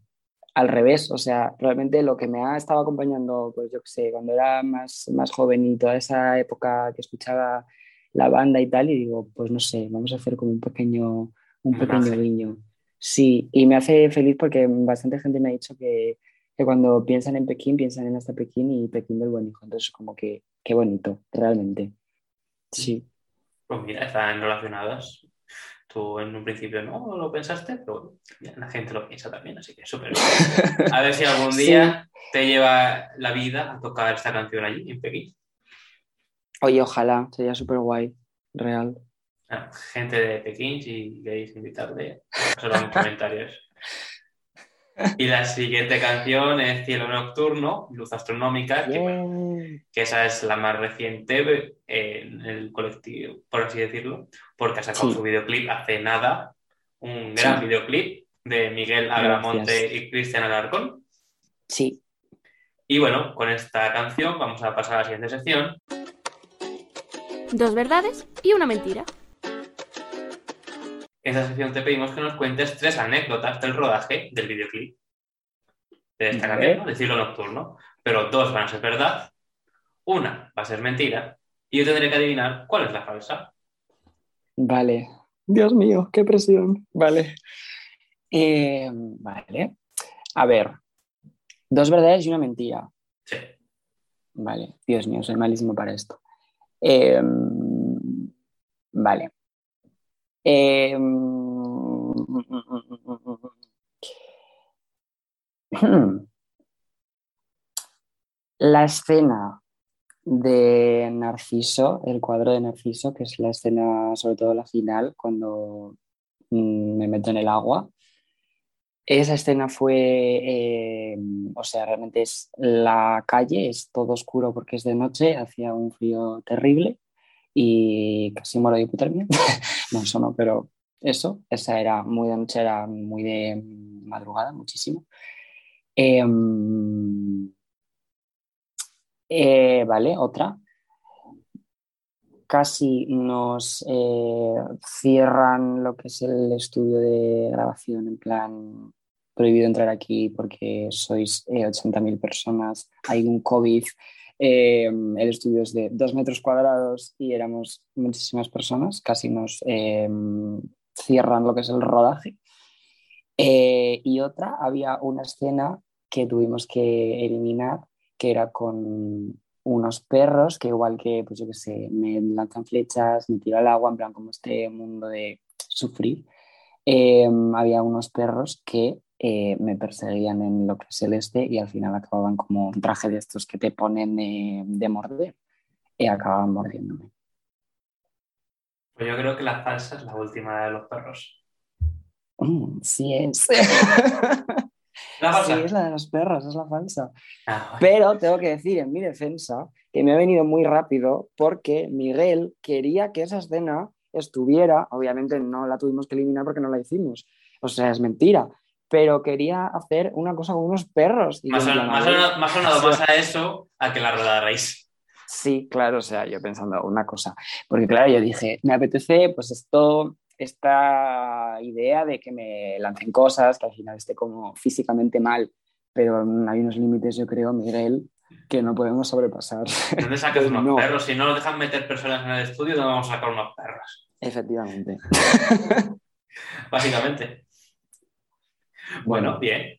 S4: al revés, o sea, realmente lo que me ha estado acompañando, pues yo qué sé, cuando era más, más joven y toda esa época que escuchaba la banda y tal, y digo, pues no sé, vamos a hacer como un pequeño, un pequeño guiño. Sí, y me hace feliz porque bastante gente me ha dicho que, que, cuando piensan en Pekín, piensan en hasta Pekín y Pekín del buen hijo. Entonces, como que, qué bonito, realmente. Sí.
S2: Pues mira, están relacionadas. Tú en un principio no lo pensaste, pero la gente lo piensa también, así que súper bien. [laughs] A ver si algún día te lleva la vida a tocar esta canción allí, en Pekín.
S4: Oye, ojalá, sería súper guay, real.
S2: Gente de Pekín, si queréis invitarle, solo en comentarios. [laughs] Y la siguiente canción es Cielo Nocturno, Luz Astronómica, que, que, esa es la más reciente en el colectivo, por así decirlo, porque ha sacado su videoclip hace nada, un gran sí. videoclip de Miguel Agramonte Gracias. y Cristian Alarcón.
S4: Sí.
S2: Y bueno, con esta canción vamos a pasar a la siguiente sección.
S1: Dos verdades y una mentira.
S2: En esta sección te pedimos que nos cuentes tres anécdotas del rodaje del videoclip de esta canción, de Cielo Nocturno, pero dos van a ser verdad, una va a ser mentira y yo tendré que adivinar cuál es la falsa.
S4: Vale. Dios mío, qué presión. Vale. Eh, vale. A ver, dos verdades y una mentira.
S2: Sí.
S4: Vale, Dios mío, soy malísimo para esto. Eh, vale. Eh, [clears throat] la escena de Narciso, el cuadro de Narciso, que es la escena, sobre todo la final, cuando mm, me meto en el agua. Esa escena fue, eh, o sea, realmente es la calle, es todo oscuro porque es de noche, hacía un frío terrible y casi muero de hipotermia. [laughs] no, eso no, pero eso, esa era muy de noche, era muy de madrugada, muchísimo. Eh, eh, vale, otra. Casi nos eh, cierran lo que es el estudio de grabación, en plan prohibido entrar aquí porque sois 80.000 personas, hay un COVID, el estudio es de dos metros cuadrados y éramos muchísimas personas, casi nos cierran lo que es el rodaje. y otra, había una escena que tuvimos que eliminar que era con unos perros que igual que, pues yo qué sé, me lanzan flechas, me tiro al agua, en plan como este mundo de sufrir, eh, había unos perros que eh, me perseguían en lo que es el este y al final acababan como un traje de estos que te ponen de, de morder y acababan mordiéndome.
S2: Pues yo creo que la falsa es la última de los perros.
S4: Mm, sí es.
S2: ¿La falsa? [laughs]
S4: Sí, es la de los perros, es la falsa.
S2: Ah, bueno.
S4: Pero tengo que decir en mi defensa que me ha venido muy rápido porque Miguel quería que esa escena estuviera, obviamente no la tuvimos que eliminar porque no la hicimos, o sea, es mentira, pero quería hacer una cosa con unos perros. Y
S2: Más
S4: yo
S2: son- más sonado, más sonado más [laughs] a eso a que la rodarais.
S4: Sí, claro, o sea, yo pensando una cosa, porque claro, yo dije, me apetece pues esto esta idea de que me lancen cosas, que al final esté como físicamente mal, pero hay unos límites, yo creo, Miguel, que no podemos sobrepasar.
S2: ¿Dónde sacas [laughs] unos perros? Si no nos dejan meter personas en el estudio, no vamos a sacar unos perros.
S4: Efectivamente. [laughs]
S2: Básicamente. Bueno, bien.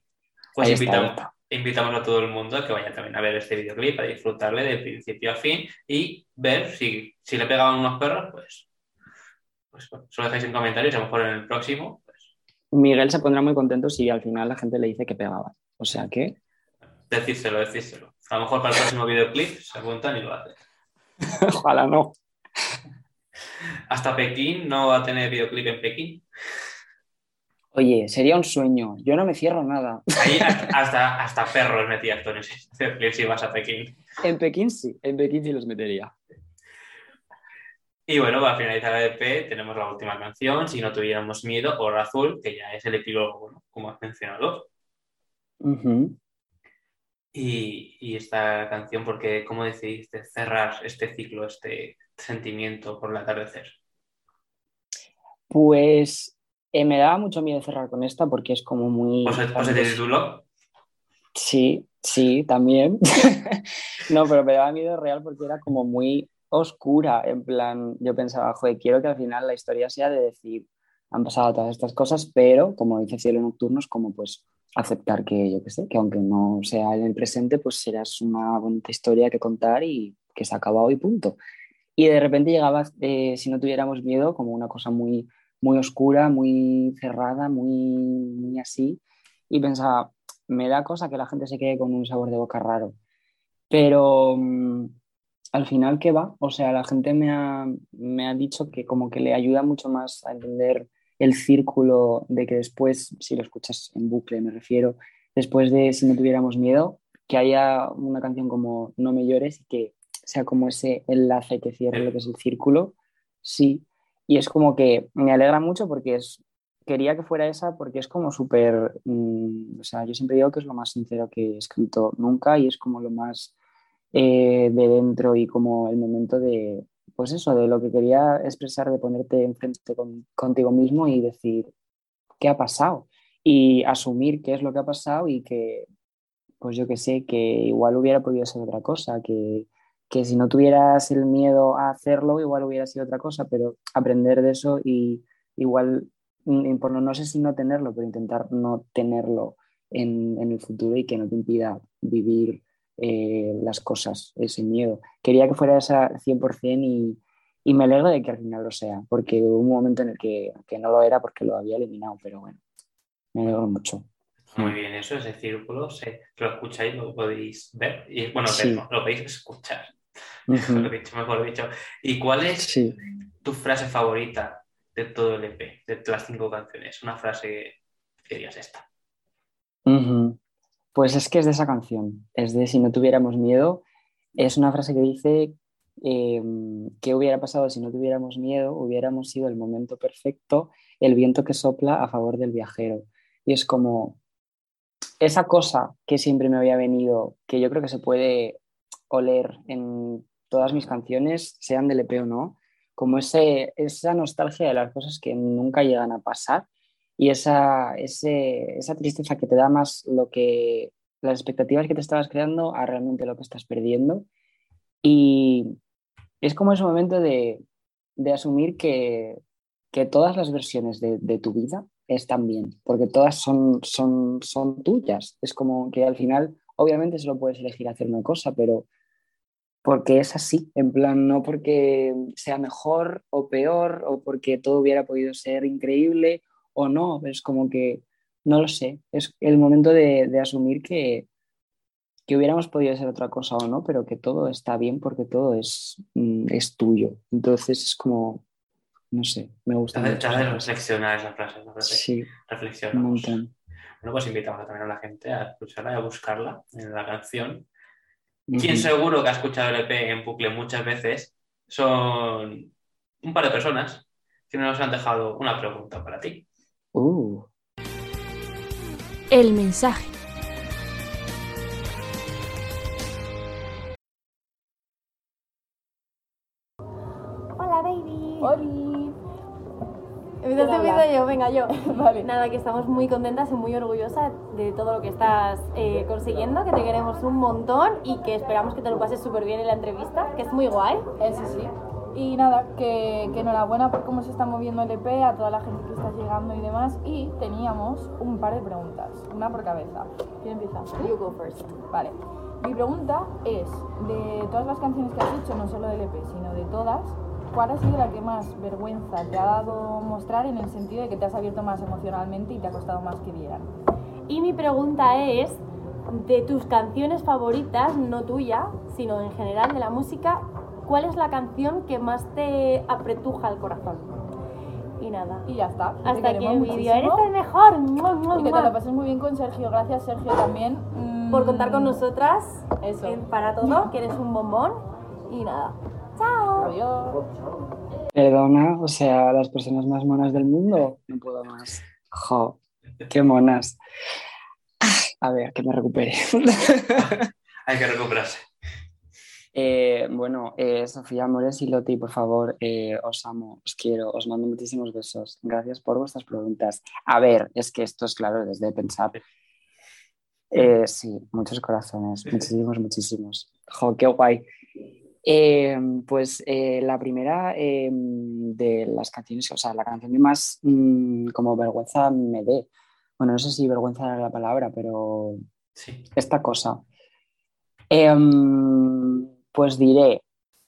S2: Pues invitamos, invitamos a todo el mundo a que vaya también a ver este videoclip, a disfrutarle de principio a fin y ver si, si le pegaban unos perros, pues, pues bueno, solo dejáis en comentarios, a lo mejor en el próximo. Pues...
S4: Miguel se pondrá muy contento si al final la gente le dice que pegaban. O sea que.
S2: Decírselo, decírselo. A lo mejor para el próximo videoclip se apuntan y lo hacen. [laughs]
S4: Ojalá no.
S2: Hasta Pekín no va a tener videoclip en Pekín.
S4: Oye, sería un sueño. Yo no me cierro nada.
S2: Ahí [laughs] hasta, hasta perros metías tú en ese si vas a Pekín.
S4: En Pekín sí, en Pekín sí los metería.
S2: Y bueno, para finalizar el EP tenemos la última canción, Si no tuviéramos miedo, Oro Azul, que ya es el epílogo, bueno, como has mencionado. y, y, esta canción, porque ¿cómo decidiste cerrar este ciclo, este sentimiento por el atardecer?
S4: Pues eh, me daba mucho miedo cerrar con esta porque es como muy...
S2: ¿O se, te tituló?
S4: Sí, sí, también. [laughs] no, pero me daba miedo real porque era como muy oscura. En plan, yo pensaba, joder, quiero que al final la historia sea de decir, han pasado todas estas cosas, pero como dice Cielo Nocturno, es como pues aceptar que, yo qué sé, que aunque no sea en el presente, pues serás una bonita historia que contar y que se ha acabado y punto. Y de repente llegaba, eh, si no tuviéramos miedo, como una cosa muy muy oscura, muy cerrada, muy, así. Y pensaba, me da cosa que la gente se quede con un sabor de boca raro. Pero mm, al final, ¿qué va? O sea, la gente me ha, me ha dicho que como que le ayuda mucho más a entender el círculo de que después, si lo escuchas en bucle, me refiero, después de si no tuviéramos miedo, que haya una canción como No me llores y que sea como ese enlace que cierre lo que es el círculo, sí, y es como que me alegra mucho porque es, quería que fuera esa porque es como súper, mm, o sea, yo siempre digo que es lo más sincero que he escrito nunca y es como lo más eh, de dentro y como el momento de, pues eso, de lo que quería expresar, de ponerte enfrente con, contigo mismo y decir, ¿qué ha pasado? Y asumir qué es lo que ha pasado y que, pues yo que sé, que igual hubiera podido ser otra cosa, que que si no tuvieras el miedo a hacerlo, igual hubiera sido otra cosa, pero aprender de eso y igual, mm, no sé si no tenerlo, pero intentar no tenerlo en, el futuro y que no te impida vivir eh, las cosas, ese miedo. Quería que fuera esa 100% y, y me alegro de que al final lo sea, porque hubo un momento en el que, que no lo era porque lo había eliminado, pero bueno, me alegro mucho.
S2: Muy bien, eso, ese círculo, sé que lo escucháis, lo podéis ver y bueno, lo podéis escuchar. Mejor [laughs] dicho, mejor dicho. ¿Y cuál es tu frase favorita de todo el EP, de las cinco canciones? Una frase que dirías esta.
S4: Pues es que es de esa canción, es de Si no tuviéramos miedo. Es una frase que dice em, ¿qué hubiera pasado si no tuviéramos miedo? Hubiéramos sido el momento perfecto, el viento que sopla a favor del viajero. Y es como esa cosa que siempre me había venido, que yo creo que se puede oler en todas mis canciones, sean de EP o no, como ese, esa nostalgia de las cosas que nunca llegan a pasar y esa, esa tristeza que te da más lo que las expectativas que te estabas creando a realmente lo que estás perdiendo. Y es como ese momento de, de asumir que, que, todas las versiones de, de, tu vida están bien, porque todas son, son, son tuyas. Es como que al final, obviamente, solo puedes elegir hacer una cosa, pero porque es así, en plan, no porque sea mejor o peor o porque todo hubiera podido ser increíble o no, es como que, no lo sé, es el momento de, asumir que, que hubiéramos podido ser otra cosa o no, pero que todo está bien porque todo es, mm, es tuyo. Entonces es como, no sé, me gusta.
S2: Te hace reflexionar esa frase, ¿no?
S4: Sí,
S2: reflexionamos. Bueno, pues invitamos también a la gente a escucharla y a buscarla en la canción quien seguro que ha escuchado el EP en bucle muchas veces son un par de personas que nos han dejado una pregunta para ti.
S4: Uh.
S1: El mensaje.
S5: Hola, baby.
S6: Hola. Me
S5: venga yo. [laughs]
S6: Vale.
S5: Nada, que estamos muy contentas y muy orgullosas de todo lo que estás eh, consiguiendo, que te queremos un montón y que esperamos que te lo pases súper bien en la entrevista, que es muy guay.
S6: Ese sí. Y nada, que, que enhorabuena por cómo se está moviendo el EP, a toda la gente que está llegando y demás. Y teníamos un par de preguntas, una por cabeza. ¿Quién empieza?
S5: You go first.
S6: Vale. Mi pregunta es, de todas las canciones que has hecho, no solo del EP, sino de todas, ¿cuál ha sido la que más vergüenza te ha dado mostrar en el sentido de que te has abierto más emocionalmente y te ha costado más que vieran?
S5: Y mi pregunta es, de tus canciones favoritas, no tuya, sino en general de la música, ¿cuál es la canción que más te apretuja el corazón? Y nada.
S6: Y ya está. Te
S5: Hasta aquí el vídeo. Eres el mejor. ¡Mua, mua,
S6: Y que te lo pases muy bien con Sergio. Gracias, Sergio, también. Mm,
S5: Por contar con nosotras
S6: Eso.
S5: eh, para todo, que eres un bombón. Y nada. Chao.
S6: Adiós.
S4: Perdona, o sea, las personas más monas del mundo. No puedo más. Jo, qué monas. Ah, A ver, que me recupere. [laughs]
S2: Hay que recuperarse.
S4: Eh, bueno, eh, Sofía Mores y Loti, por favor, eh, os amo, os quiero, os mando muchísimos besos. Gracias por vuestras preguntas. A ver, es que esto es claro desde pensar. Sí, muchos corazones, muchísimos, muchísimos. Jo, qué guay. Eh, pues eh, la primera eh, de las canciones, o sea, la canción que más mm, como vergüenza me dé. Bueno, no sé si vergüenza era la palabra, pero
S2: Sí.
S4: esta cosa. Em, pues diré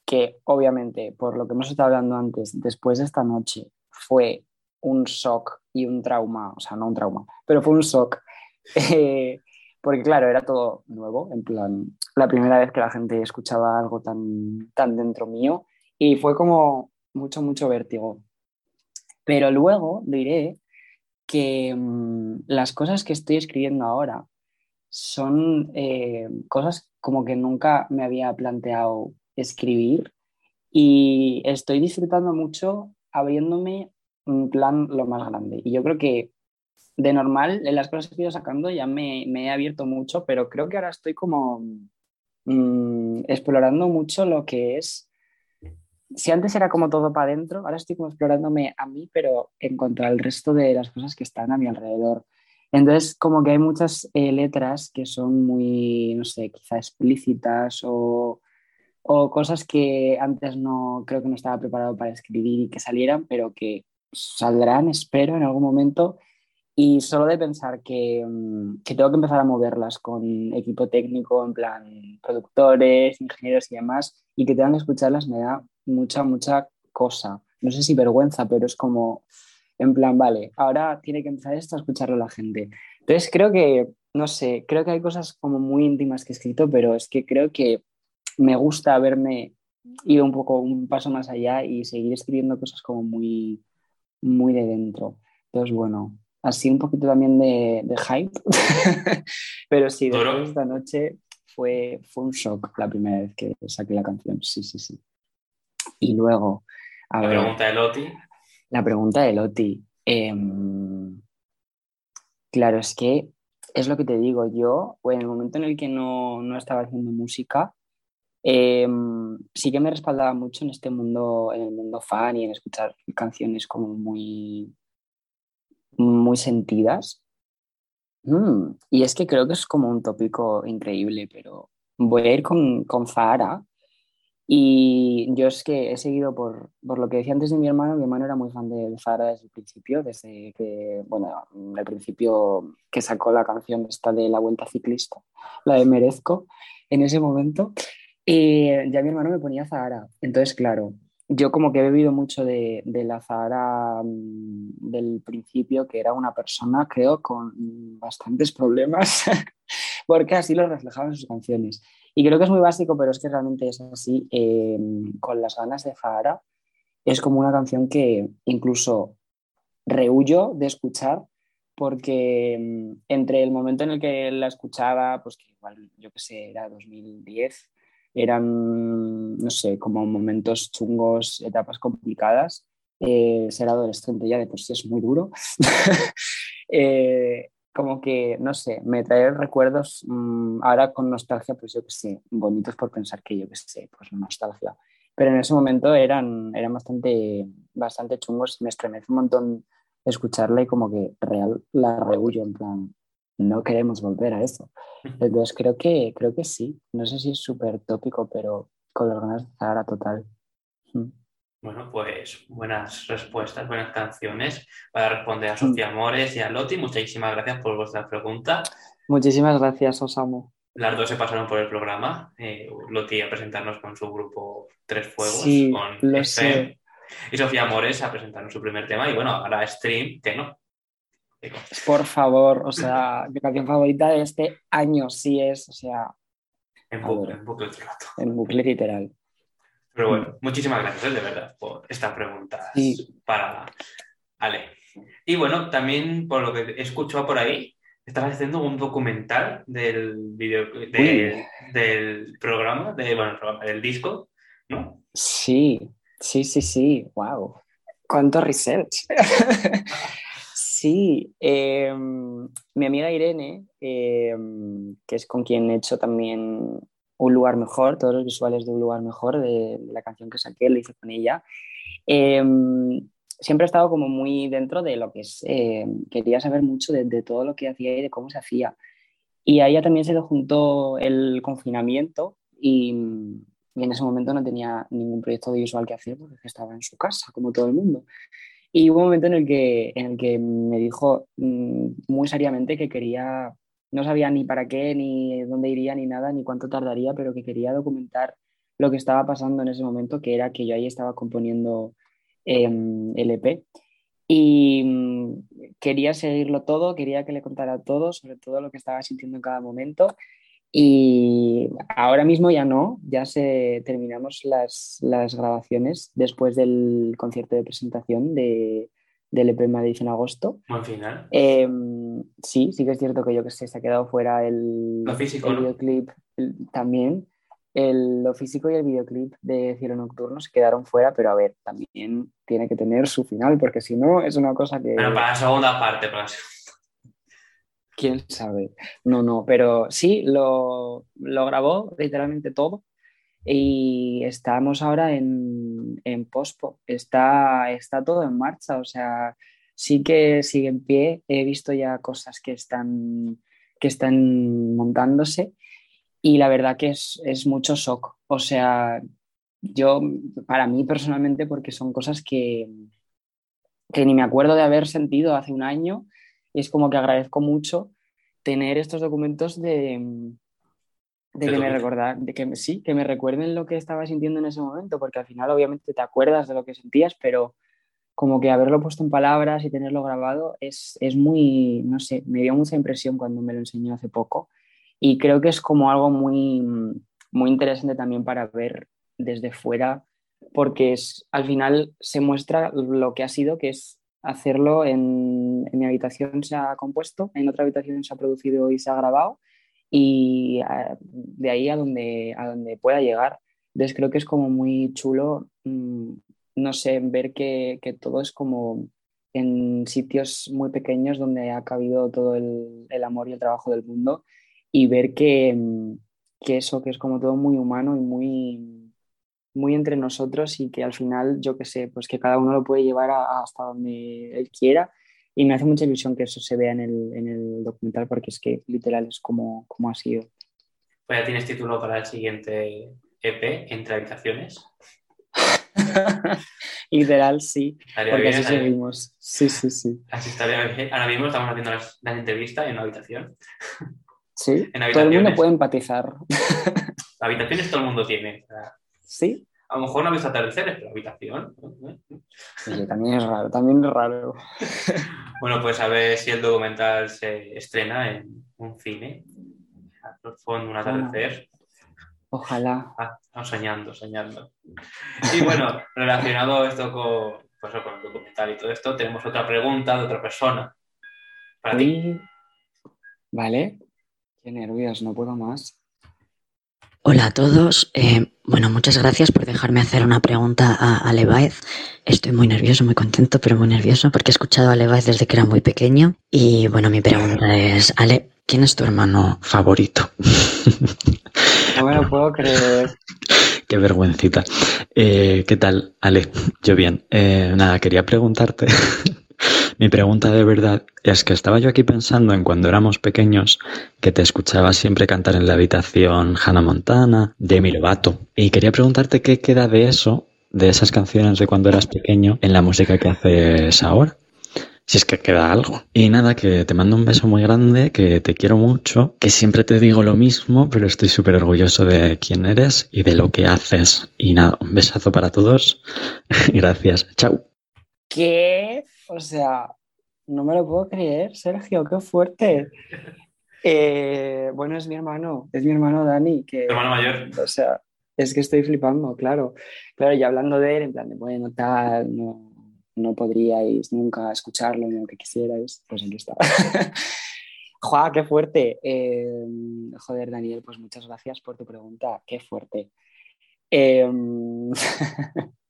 S4: que obviamente, por lo que hemos estado hablando antes, después de esta noche fue un shock y un trauma, o sea, no un trauma, pero fue un shock, [laughs] eh, porque claro, era todo nuevo, en plan, la primera vez que la gente escuchaba algo tan, tan dentro mío y fue como mucho, mucho vértigo. Pero luego diré que mm, las cosas que estoy escribiendo ahora son eh, cosas como que nunca me había planteado escribir y estoy disfrutando mucho abriéndome un plan lo más grande. Y yo creo que de normal en las cosas que he ido sacando ya me, me he abierto mucho, pero creo que ahora estoy como mm, explorando mucho lo que es si antes era como todo para adentro, ahora estoy como explorándome a mí, pero en cuanto al resto de las cosas que están a mi alrededor. Entonces, como que hay muchas eh, letras que son muy, no sé, quizá explícitas o, o cosas que antes no creo que no estaba preparado para escribir y que salieran, pero que saldrán, espero, en algún momento. Y solo de pensar que, mm, que tengo que empezar a moverlas con equipo técnico, en plan productores, ingenieros y demás, y que tengan que escucharlas me da mucha, mucha cosa. No sé si vergüenza, pero es como, en plan, vale, ahora tiene que empezar esto a escucharlo la gente. Entonces creo que, no sé, creo que hay cosas como muy íntimas que he escrito, pero es que creo que me gusta haberme ido un poco un paso más allá y seguir escribiendo cosas como muy, muy de dentro. Entonces, bueno, así un poquito también de, de hype, [laughs] pero sí, después de esta noche fue, fue un shock la primera vez que saqué la canción, sí, sí, sí. Y luego, a
S2: La
S4: ver,
S2: pregunta de Loti.
S4: la pregunta de Loti. em, claro, es que es lo que te digo, yo, en el momento en el que no, no estaba haciendo música, em, sí que me respaldaba mucho en este mundo, en el mundo fan y en escuchar canciones como muy, muy sentidas. Mm, y es que creo que es como un tópico increíble, pero voy a ir con, con. Y yo es que he seguido por, por lo que decía antes de mi hermano, mi hermano era muy fan de, Zahara desde el principio, desde que, bueno, el principio que sacó la canción esta de La Vuelta Ciclista, la de Merezco, en ese momento, y ya mi hermano me ponía Zahara. Entonces, claro, yo como que he bebido mucho de, de la Zahara mm, del principio, que era una persona, creo, con bastantes problemas, [laughs] porque así lo reflejaba en sus canciones. Y creo que es muy básico, pero es que realmente es así. eh, con las ganas de Zahara, es como una canción que incluso rehuyo de escuchar, porque mm, entre el momento en el que la escuchaba, pues que igual, yo que sé, era 2010, eran, no sé, como momentos chungos, etapas complicadas. Eh, ser adolescente ya de por sí es muy duro. [laughs] Eh, como que, no sé, me trae recuerdos mm, ahora con nostalgia, pues yo que sé, bonitos por pensar que yo que sé, pues nostalgia. Pero en ese momento eran, eran bastante, bastante chungos, me estremece un montón escucharla y como que real la rehuyo, en plan, no queremos volver a eso. Entonces creo que, creo que sí, no sé si es súper tópico, pero con las ganas de Zahara total. Mm.
S2: Bueno, pues buenas respuestas, buenas canciones para responder a Sofía Amores y a Loti. Muchísimas gracias por vuestra pregunta.
S4: Muchísimas gracias, os amo.
S2: Las dos se pasaron por el programa. Eh, Loti a presentarnos con su grupo Tres Fuegos,
S4: Sí,
S2: con
S4: lo sé.
S2: Y Sofía Amores a presentarnos su primer tema. Y bueno, ahora Stream, que no.
S4: Por favor, o sea, mi canción favorita de este año sí es, o sea,
S2: En bucle, en bucle
S4: en bucle literal.
S2: Pero bueno, muchísimas gracias, de verdad, por estas preguntas
S4: Sí.
S2: para Ale. Y bueno, también por lo que he escuchado por ahí, estabas haciendo un documental del video, de- del programa, de, bueno, el programa, del disco, ¿no?
S4: Sí, sí, sí, sí, wow. ¿Cuánto research? [laughs] sí, eh, mi amiga Irene, eh, que es con quien he hecho también Un lugar mejor, todos los visuales de Un lugar mejor, de, de la canción que saqué, lo hice con ella. Eh, siempre he estado como muy dentro de lo que es, quería saber mucho de, de todo lo que hacía y de cómo se hacía. Y a ella también se le juntó el confinamiento y, y en ese momento no tenía ningún proyecto audiovisual que hacer porque estaba en su casa, como todo el mundo. Y hubo un momento en el que, en el que me dijo mm, muy seriamente que quería, no sabía ni para qué, ni dónde iría, ni nada, ni cuánto tardaría, pero que quería documentar lo que estaba pasando en ese momento, que era que yo ahí estaba componiendo eh, el EP. Y mm, quería seguirlo todo, quería que le contara todo, sobre todo lo que estaba sintiendo en cada momento. Y ahora mismo ya no, ya se terminamos las, las grabaciones después del concierto de presentación de, del EP Madrid en agosto.
S2: Buen final.
S4: Eh, sí, sí que es cierto que yo que sé, se ha quedado fuera el,
S2: Lo físico,
S4: el
S2: ¿no?
S4: videoclip el- también. El, lo físico y el videoclip de Cielo Nocturno se quedaron fuera, pero a ver, también tiene que tener su final, porque si no es una cosa que...
S2: Bueno, para la segunda parte, para la segunda.
S4: ¿Quién sabe? No, no, pero sí, lo, lo grabó literalmente todo y estamos ahora en, en pospo. Está, está todo en marcha, o sea, sí que sigue en pie. He visto ya cosas que están, que están montándose y la verdad que es, es mucho shock. O sea, yo, para mí personalmente, porque son cosas que, que ni me acuerdo de haber sentido hace un año y es como que agradezco mucho tener estos documentos de, de que me recordar, de que me- sí, que me recuerden lo que estaba sintiendo en ese momento, porque al final obviamente te acuerdas de lo que sentías, pero como que haberlo puesto en palabras y tenerlo grabado es, es muy, no sé, me dio mucha impresión cuando me lo enseñó hace poco. Y creo que es como algo muy, muy interesante también para ver desde fuera, porque es, al final se muestra lo que ha sido, que es hacerlo en, mi habitación se ha compuesto, en otra habitación se ha producido y se ha grabado y ah, de ahí a donde, a donde pueda llegar. Entonces creo que es como muy chulo, mm, no sé, ver que, que todo es como en sitios muy pequeños donde ha cabido todo el, el amor y el trabajo del mundo y ver que, mm, que eso, que es como todo muy humano y muy, muy entre nosotros y que al final, yo qué sé, pues que cada uno lo puede llevar a- hasta donde él quiera. Y me hace mucha ilusión que eso se vea en el, en el documental porque es que literal es como, como ha sido.
S2: Pues ya tienes título para el siguiente EP, Entre Habitaciones. [laughs]
S4: literal, sí,
S2: Estaría
S4: porque
S2: bien,
S4: así seguimos. Sí, sí, sí.
S2: Así estaría bien. Ahora mismo estamos haciendo las, las entrevistas en una habitación.
S4: Sí, [laughs]
S2: En
S4: todo el mundo puede empatizar.
S2: Habitaciones todo el mundo tiene. O sea,
S4: Sí,
S2: a lo mejor no ha visto atardeceres, pero habitación.
S4: Oye, también es raro, también es raro. [laughs]
S2: Bueno, pues a ver si el documental se estrena en un cine. Al fondo, un atardecer.
S4: Ojalá.
S2: Ah, no, soñando, soñando. Y bueno, relacionado esto con, pues, con el documental y todo esto, tenemos otra pregunta de otra persona. Para ti.
S4: Vale. Qué nervios, no puedo más.
S7: Hola a todos. Eh, bueno, muchas gracias por dejarme hacer una pregunta a Ale Baez. Estoy muy nervioso, muy contento, pero muy nervioso porque he escuchado a Ale Baez desde que era muy pequeño. Y bueno, mi pregunta es, Ale, ¿quién es tu hermano favorito?
S4: No me lo puedo creer. [laughs]
S8: Qué vergüencita. Eh, ¿Qué tal, Ale? Yo bien. Eh, nada, quería preguntarte Mi pregunta de verdad es que estaba yo aquí pensando en cuando éramos pequeños que te escuchaba siempre cantar en la habitación Hannah Montana, Demi Lovato. Y quería preguntarte qué queda de eso, de esas canciones de cuando eras pequeño, en la música que haces ahora. Si es que queda algo. Y nada, que te mando un beso muy grande, que te quiero mucho, que siempre te digo lo mismo, pero estoy súper orgulloso de quién eres y de lo que haces. Y nada, un besazo para todos. [laughs] Gracias. Chao.
S4: ¿Qué? O sea, no me lo puedo creer, Sergio, qué fuerte. Eh, bueno, es mi hermano, es mi hermano Dani, que,
S2: hermano mayor.
S4: o sea, es que estoy flipando, claro. Claro, y hablando de él, en plan de, bueno, tal, no, no podríais nunca escucharlo ni aunque quisierais, pues aquí está. [laughs] ¡Juá, qué fuerte! Eh, joder, Daniel, pues muchas gracias por tu pregunta, qué fuerte. Eh, [laughs]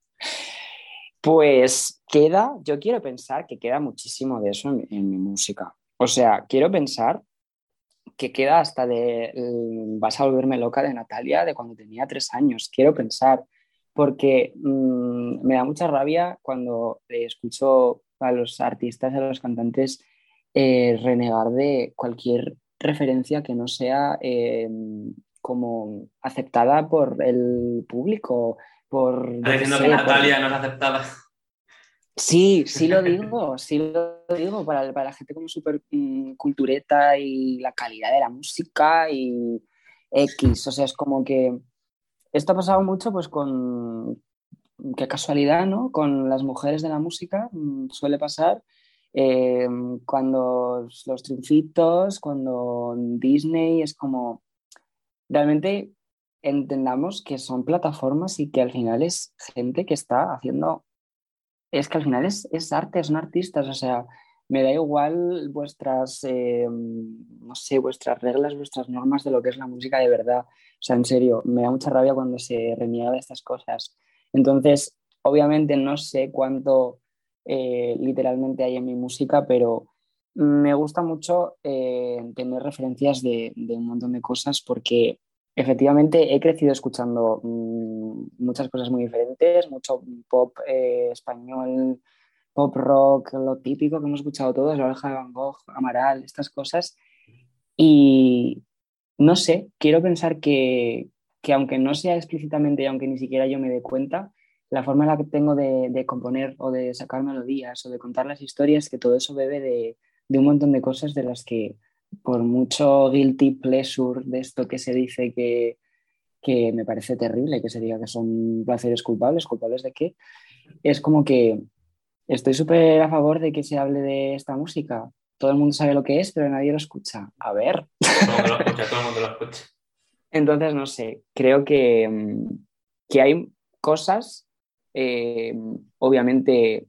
S4: pues queda, yo quiero pensar que queda muchísimo de eso en, mi música. O sea, quiero pensar que queda hasta de mm, Vas a volverme loca de Natalia de cuando tenía tres años. Quiero pensar, porque mm, me da mucha rabia cuando eh, escucho a los artistas, a los cantantes eh, renegar de cualquier referencia que no sea eh, como aceptada por el público, por...
S2: Está diciendo que
S4: por-
S2: Natalia no es aceptada.
S4: Sí, sí lo digo, sí lo digo, para, para la gente como súper mm, cultureta y la calidad de la música y X, o sea, es como que esto ha pasado mucho pues con, qué casualidad, ¿no? Con las mujeres de la música, mm, suele pasar eh, cuando los triunfitos, cuando Disney es como, realmente entendamos que son plataformas y que al final es gente que está haciendo es que al final es, es arte, son artistas, o sea, me da igual vuestras, eh, no sé, vuestras reglas, vuestras normas de lo que es la música de verdad. O sea, en serio, me da mucha rabia cuando se reniega de estas cosas. Entonces, obviamente no sé cuánto eh, literalmente hay en mi música, pero me gusta mucho eh, tener referencias de, de un montón de cosas porque efectivamente he crecido escuchando mm, muchas cosas muy diferentes, mucho pop eh, español, pop rock, lo típico que hemos escuchado todos, La Oreja de Van Gogh, Amaral, estas cosas. Y no sé, quiero pensar que, que aunque no sea explícitamente y aunque ni siquiera yo me dé cuenta, la forma en la que tengo de, de componer o de sacar melodías o de contar las historias, que todo eso bebe de, de un montón de cosas de las que por mucho guilty pleasure de esto que se dice que, que me parece terrible, que se diga que son placeres culpables, culpables de qué, es como que estoy súper a favor de que se hable de esta música. Todo el mundo sabe lo que es, pero nadie lo escucha. A ver.
S2: Todo el mundo lo escucha, todo el mundo lo escucha. [laughs]
S4: Entonces, no sé, creo que, mm, que hay cosas, eh, obviamente,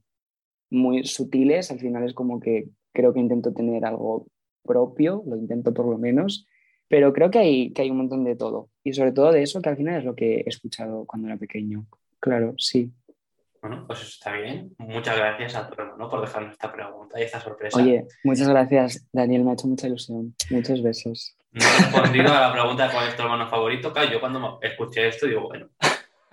S4: muy sutiles. Al final es como que creo que intento tener algo propio, lo intento por lo menos, pero creo que hay, que hay un montón de todo. Y sobre todo de eso, que al final es lo que he escuchado cuando era pequeño. Claro, sí.
S2: Bueno, pues eso está bien. Muchas gracias a tu hermano por dejarnos esta pregunta y esta sorpresa.
S4: Oye, muchas gracias, Daniel, me ha hecho mucha ilusión. Muchos besos.
S2: No he respondido a la pregunta de cuál es tu hermano favorito. Claro, yo cuando escuché esto digo, bueno,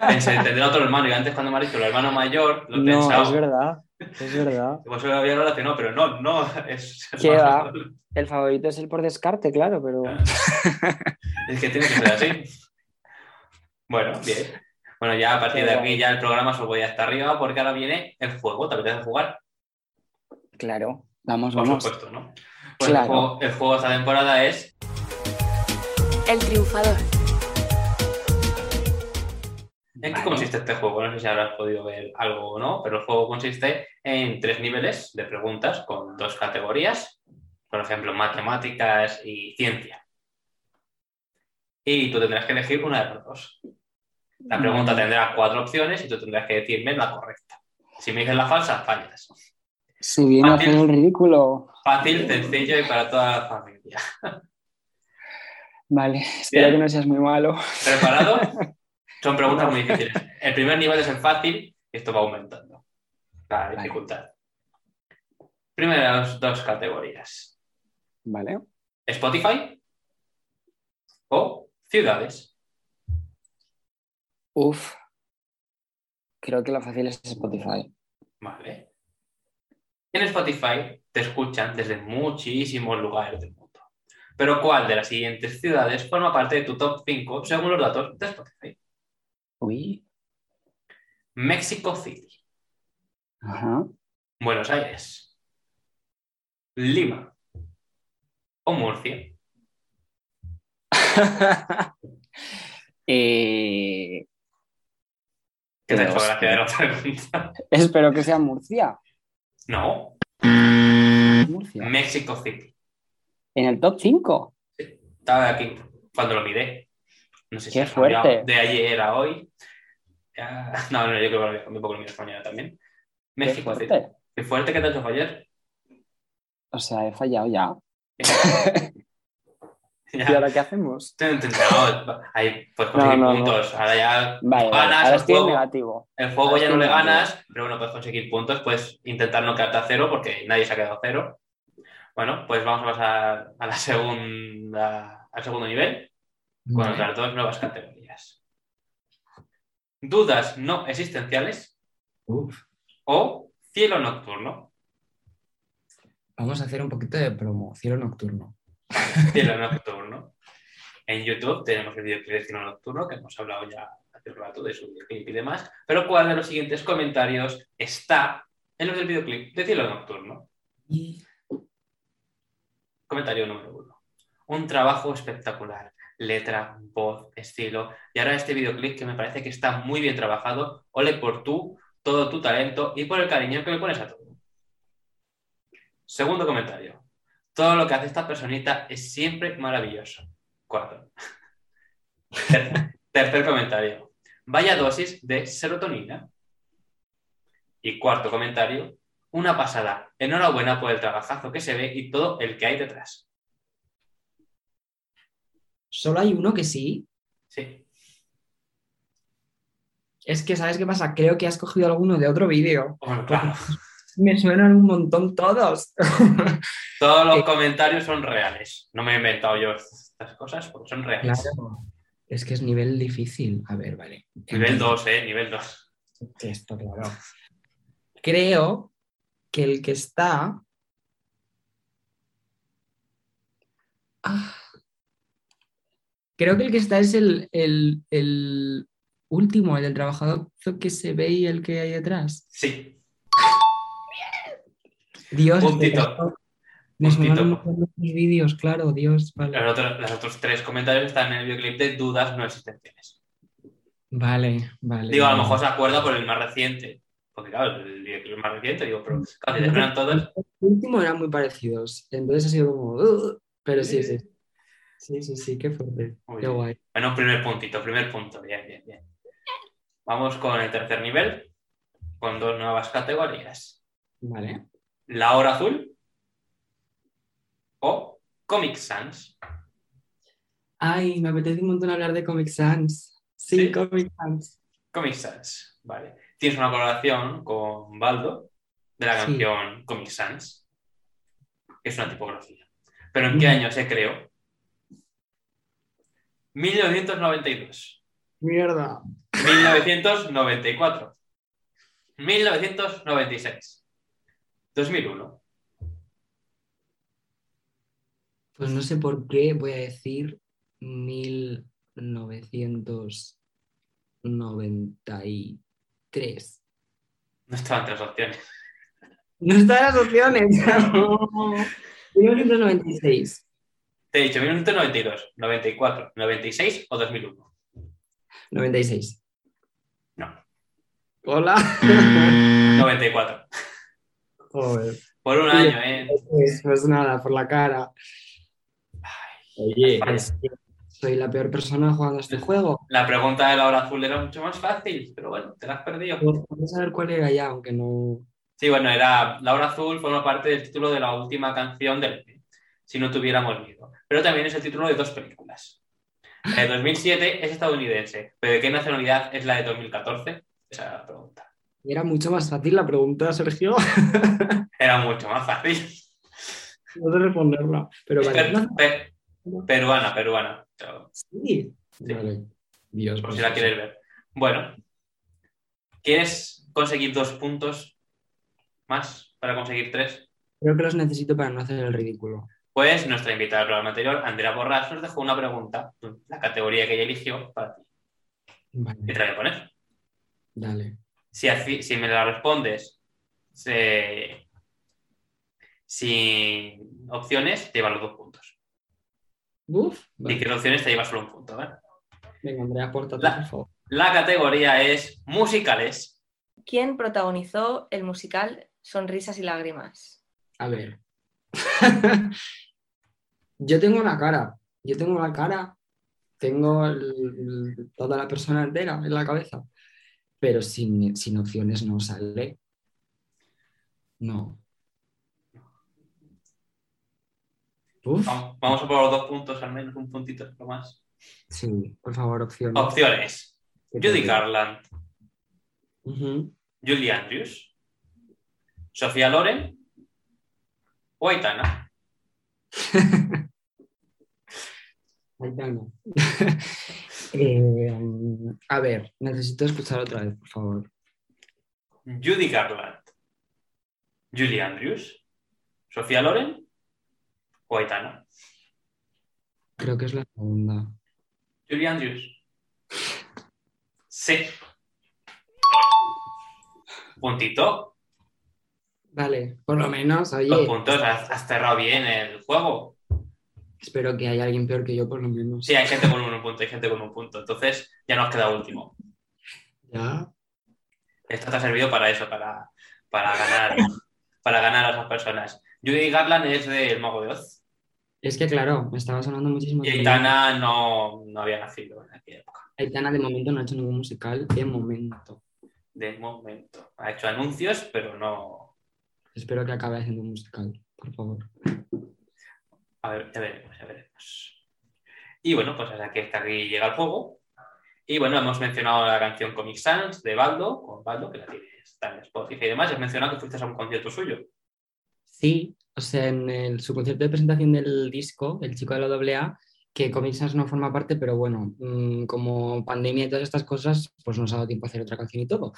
S2: pensé, tendré otro hermano. Y antes cuando me has dicho el hermano mayor, lo he
S4: No,
S2: pensado.
S4: es verdad, es verdad. [laughs]
S2: Se lo había relacionado, pero no, no. Es,
S4: ¿Qué va? El favorito es el por descarte, claro, pero...
S2: Es que tiene que ser así. Bueno, bien. Bueno, ya a partir de aquí ya el programa se voy hasta arriba porque ahora viene el juego. ¿Te apetece jugar?
S4: Claro, vamos,
S2: Por
S4: vamos.
S2: supuesto, ¿no? Pues
S4: Claro.
S2: el, juego, el juego de esta temporada es
S1: El triunfador.
S2: ¿En qué consiste este juego? No sé si habrás podido ver algo o no, pero el juego consiste en tres niveles de preguntas con dos categorías, por ejemplo, matemáticas y ciencia. Y tú tendrás que elegir una de las dos. La pregunta
S4: Vale.
S2: tendrá cuatro opciones y tú tendrás que decirme la correcta. Si me dices la falsa, fallas.
S4: Si viene a hacer el ridículo.
S2: Fácil, sencillo y para toda la familia.
S4: Vale, espero
S2: Bien.
S4: que no seas muy malo.
S2: ¿Preparado? [laughs] Son preguntas muy difíciles. El primer nivel es el fácil y esto va aumentando la
S4: Vale.
S2: dificultad. Primeras dos categorías.
S4: Vale.
S2: Spotify o ciudades.
S4: Uf. Creo que lo fácil es Spotify.
S2: Vale. En Spotify te escuchan desde muchísimos lugares del mundo. Pero ¿cuál de las siguientes ciudades forma parte de tu top 5 según los datos de Spotify?
S9: Uy.
S2: Mexico City,
S9: Ajá.
S2: Buenos Aires, Lima o Murcia. [laughs]
S9: Eh,
S2: ¿Qué te ha hecho gracia de la pregunta? [laughs]
S9: espero que sea Murcia.
S2: No,
S9: Murcia.
S2: Mexico City.
S9: En el top 5.
S2: Estaba aquí cuando lo miré. No sé si
S9: Qué
S2: cambiado
S9: fuerte.
S2: de ayer a hoy. [laughs] No, no, yo creo que lo cambié un poco lo miro mañana también.
S9: Qué
S2: México City.
S9: fuerte.
S2: Qué fuerte que te ha hecho fallar.
S9: O sea, he fallado ya. [laughs]
S2: Ya.
S9: ¿Y ahora qué hacemos?
S2: No, ahí puedes conseguir
S9: no, no.
S2: puntos. Ahora ya
S9: Vale, vale.
S2: ganas
S9: Ahora
S2: el juego.
S9: negativo.
S2: El juego
S9: Ahora
S2: ya no le
S9: negativo.
S2: ganas, pero bueno, puedes conseguir puntos, puedes intentar no quedarte a cero porque nadie se ha quedado a cero. Bueno, pues vamos a pasar a la segunda, al segundo nivel con
S4: Vale.
S2: otras dos nuevas categorías. Dudas no existenciales
S4: Uf.
S2: o cielo nocturno.
S4: Vamos a hacer un poquito de promo. Cielo nocturno.
S2: Cielo [laughs] nocturno. En YouTube tenemos el videoclip de cielo nocturno, que hemos hablado ya hace un rato de su videoclip y demás. Pero ¿cuál de los siguientes comentarios está en los del videoclip de cielo nocturno?
S4: Y
S2: Comentario número uno. Un trabajo espectacular. Letra, voz, estilo. Y ahora este videoclip que me parece que está muy bien trabajado. Ole por tú, todo tu talento y por el cariño que le pones a todo. Segundo comentario. Todo lo que hace esta personita es siempre maravilloso. Cuatro. Ter- [laughs] tercer comentario. Vaya dosis de serotonina. Y cuarto comentario. Una pasada. Enhorabuena por el trabajazo que se ve y todo el que hay detrás.
S4: Solo hay uno que sí.
S2: Sí.
S4: Es que, ¿sabes qué pasa? Creo que has cogido alguno de otro vídeo.
S2: Bueno, claro. [laughs]
S4: Me suenan un montón todos. [laughs]
S2: Todos los
S4: Eh.
S2: comentarios son reales. No me he inventado yo estas cosas porque son reales.
S4: Claro. Es que es nivel difícil. A ver, vale.
S2: Nivel 2, ¿eh? Nivel 2.
S4: Esto, claro. Creo que el que está. Ah. Creo que el que está es el, el- el último, el del trabajador que se ve y el que hay detrás.
S2: Sí.
S4: Dios,
S2: Puntito.
S4: de otros vídeos, claro, Dios, vale.
S2: Los otros, los otros tres comentarios están en el videoclip de dudas no existenciales.
S4: Vale, vale.
S2: Digo, a lo mejor se acuerda por el más reciente. Porque claro, el videoclip más reciente, digo, pero claro, si te todos.
S4: El último eran muy parecidos, entonces ha sido como. Pero sí, sí. Sí, sí, sí, qué fuerte. Qué guay.
S2: Bueno, primer puntito, primer punto. Bien, bien, bien. Vamos con el tercer nivel, con dos nuevas categorías.
S4: Vale.
S2: La hora azul o Comic Sans.
S4: Ay, me apetece un montón hablar de Comic Sans. Sí,
S2: ¿Sí?
S4: Comic Sans.
S2: Comic Sans, vale. Tienes una colaboración con Baldo de la
S4: Sí.
S2: canción Comic Sans, que es una tipografía. ¿Pero en qué año se creó? 1992,
S4: Mierda.
S2: 1994, 1996, 2001.
S4: Pues no sé por qué voy a decir 1993.
S2: No estaban tres opciones.
S4: No están las opciones. [laughs] [laughs] No. 1996.
S2: Te he dicho 1992, 94, 96 o 2001.
S4: 96.
S2: No,
S4: Hola.
S2: 94.
S4: Joder.
S2: Por un año, ¿eh?
S4: Pues, pues nada, por la cara. Oye,
S2: Vale.
S4: es que soy la peor persona jugando a este juego.
S2: La pregunta de la hora azul era mucho más fácil, pero bueno, te la has perdido.
S4: Vamos a ver cuál era ya, aunque no.
S2: Sí, bueno, era La hora azul forma parte del título de la última canción del si no tuviéramos miedo. Pero también es el título de dos películas. El 2007 es estadounidense, pero ¿de qué nacionalidad es la de 2014? Esa era la pregunta.
S4: Era mucho más fácil la pregunta, Sergio. [laughs]
S2: Era mucho más fácil.
S4: No sé responderla. Pero vale.
S2: Per- per- peruana, peruana.
S4: Sí.
S2: Sí.
S4: Vale. Dios,
S2: por
S4: pues
S2: si la quieres ver. Bueno, ¿quieres conseguir dos puntos más para conseguir tres.
S4: Creo que los necesito para no hacer el ridículo.
S2: Pues nuestra invitada del programa anterior, Andrea Borras, nos dejó una pregunta, la categoría que ella eligió para ti.
S4: Vale,
S2: ¿Qué te voy a poner?
S4: dale.
S2: Si, si me la respondes se- sin opciones, te llevas los dos puntos.
S4: Uf,
S2: Si
S4: vale.
S2: quieres opciones, te llevas solo un punto. ¿vale?
S4: Venga, Andrea, apórtate,
S2: La-
S4: por favor.
S2: La categoría es musicales.
S3: ¿Quién protagonizó el musical Sonrisas y Lágrimas?
S4: A ver. [laughs] yo tengo la cara. Yo tengo la cara. Tengo el- toda la persona entera en la cabeza. Pero sin, sin opciones no sale. No. Uf.
S2: Vamos, a por los dos puntos, al menos un puntito más.
S4: Sí, por favor, opciones.
S2: Opciones. Judy. Garland,
S4: Ujú.
S2: Julie Andrews, Sofía Loren o Aitana. [laughs]
S4: Aitana. [laughs] Eh, a ver, necesito escuchar otra vez, por favor.
S2: Judy Garland, Julie Andrews, Sofía Loren o Aitana.
S4: Creo que es la segunda.
S2: Julie Andrews. Sí. Puntito.
S4: Vale, por lo menos,
S2: Los
S4: oye,
S2: puntos. Has, has cerrado bien el juego.
S4: Espero que haya alguien peor que yo, por lo menos.
S2: Sí, hay gente con un punto, hay gente con un punto. Entonces ya nos queda último.
S4: Ya.
S2: Esto te ha servido para eso, para, para ganar para ganar a esas personas. Judy Garland es del Mago de Oz.
S4: Es que claro, me estaba sonando muchísimo.
S2: Y Aitana no, no había nacido en aquella época.
S4: Aitana de momento no ha hecho ningún musical, de momento.
S2: De momento. Ha hecho anuncios, pero no.
S4: Espero que acabe haciendo un musical, por favor.
S2: A ver, ya veremos, ya veremos. Y bueno, pues hasta que, hasta aquí llega el juego. Y bueno, hemos mencionado la canción Comic Sans de Baldo, con Baldo, que la tienes está en Spotify y demás. Has mencionado que fuiste a un concierto suyo.
S4: Sí, o sea, en su concierto de presentación del disco, El chico de la AA, que Comic Sans no forma parte, pero bueno, mm, como pandemia y todas estas cosas, pues nos ha dado tiempo a hacer otra canción y todo.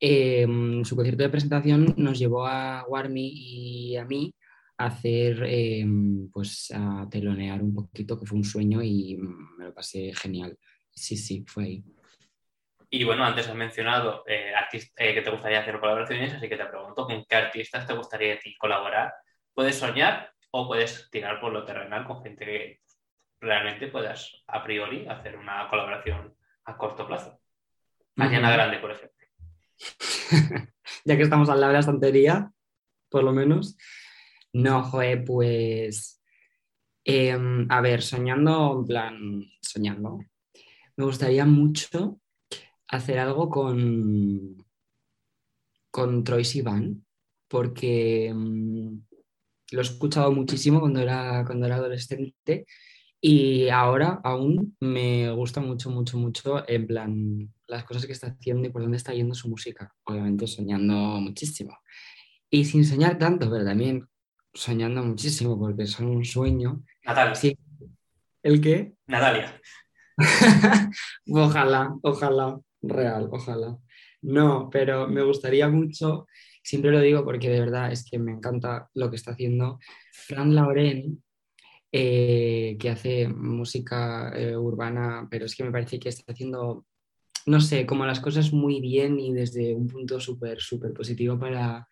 S4: Eh, mm, su concierto de presentación nos llevó a Warmy y a mí hacer, eh, pues a telonear un poquito, que fue un sueño y me lo pasé genial. Sí, sí, fue ahí.
S2: Y bueno, antes has mencionado eh, eh, que te gustaría hacer colaboraciones, así que te pregunto con qué artistas te gustaría a ti colaborar. Puedes soñar o puedes tirar por lo terrenal con gente que realmente puedas a priori hacer una colaboración a corto plazo. Ariana
S4: Ujú.
S2: Grande, por ejemplo. [laughs]
S4: ya que estamos al lado de la estantería, por lo menos. No, joder, pues. em, a ver, soñando, en plan, soñando. Me gustaría mucho hacer algo con. con Troy Sivan, porque em, lo he escuchado muchísimo cuando era, cuando era adolescente y ahora aún me gusta mucho, mucho, mucho, en plan, las cosas que está haciendo y por dónde está yendo su música. Obviamente soñando muchísimo. Y sin soñar tanto, pero también soñando muchísimo, porque son un sueño.
S2: Natalia.
S4: Sí. ¿El qué?
S2: Natalia. [laughs]
S4: ojalá, ojalá, real, ojalá. No, pero me gustaría mucho, siempre lo digo porque de verdad es que me encanta lo que está haciendo Fran Lauren, eh, que hace música eh, urbana, pero es que me parece que está haciendo, no sé, como las cosas muy bien y desde un punto súper, súper positivo para,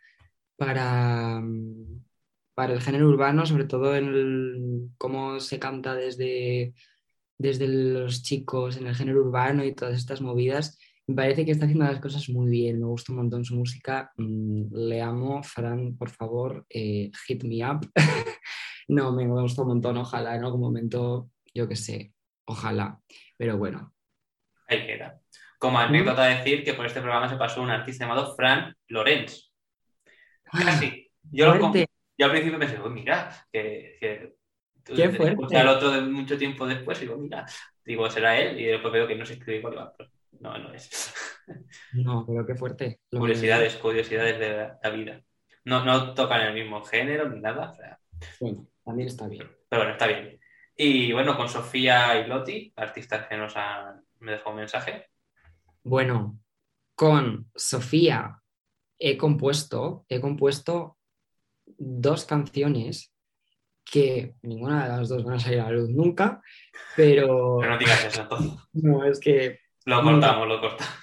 S4: para, mm, para el género urbano, sobre todo en el- cómo se canta desde, desde los chicos en el género urbano y todas estas movidas. Me parece que está haciendo las cosas muy bien, me gusta un montón su música, mm, le amo, Fran, por favor, eh, hit me up. [laughs] no, me, gusta un montón, ojalá en algún momento, yo qué sé, ojalá, pero bueno.
S2: Ahí queda. Como anécdota decir que por este programa se pasó un artista llamado Fran Lorenz. Casi. Yo, lo. Yo al principio pensé, "Oh, mira, que, que
S4: Qué
S2: escuché al otro de mucho tiempo después digo, mira, digo, será él y después veo que no se escribe igual, digo, "Pero no, no es. [laughs]
S4: No, pero qué fuerte. Que-
S2: curiosidades, curiosidades de la, la vida. No, no tocan el mismo género ni nada, o sea,
S4: Bueno, también está bien.
S2: pero bueno, está bien. Y bueno, con Sofía y Loti, artistas que nos han me dejó un mensaje.
S4: Bueno, con Sofía he compuesto, he compuesto dos canciones que ninguna de las dos van a salir a la luz nunca, pero...
S2: Pero no digas eso entonces.
S4: No, es que
S2: Lo cortamos, lo cortamos.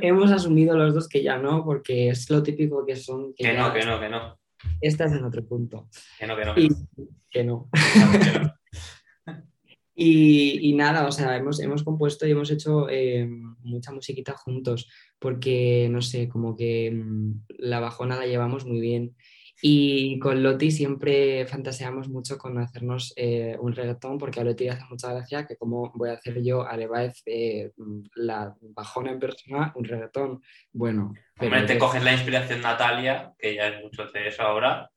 S4: hemos, asumido los dos que ya no, porque es lo típico que son...
S2: Que
S4: ya
S2: no, que no, que no.
S4: Estás en otro punto.
S2: Que no, que no. Que
S4: Y
S2: no.
S4: que no.
S2: Que no. [laughs]
S4: Y, y nada, o sea, hemos, hemos compuesto y hemos hecho eh, mucha musiquita juntos, porque no sé, como que mm, la bajona la llevamos muy bien. Y con Loti siempre fantaseamos mucho con hacernos eh, un reggaetón, porque a Loti le hace mucha gracia que como voy a hacer yo a Levaez eh, la bajona en persona, un reggaetón. Bueno, pero
S2: Hombre, te
S4: es-
S2: coges la inspiración Natalia, que ya es mucho de eso ahora.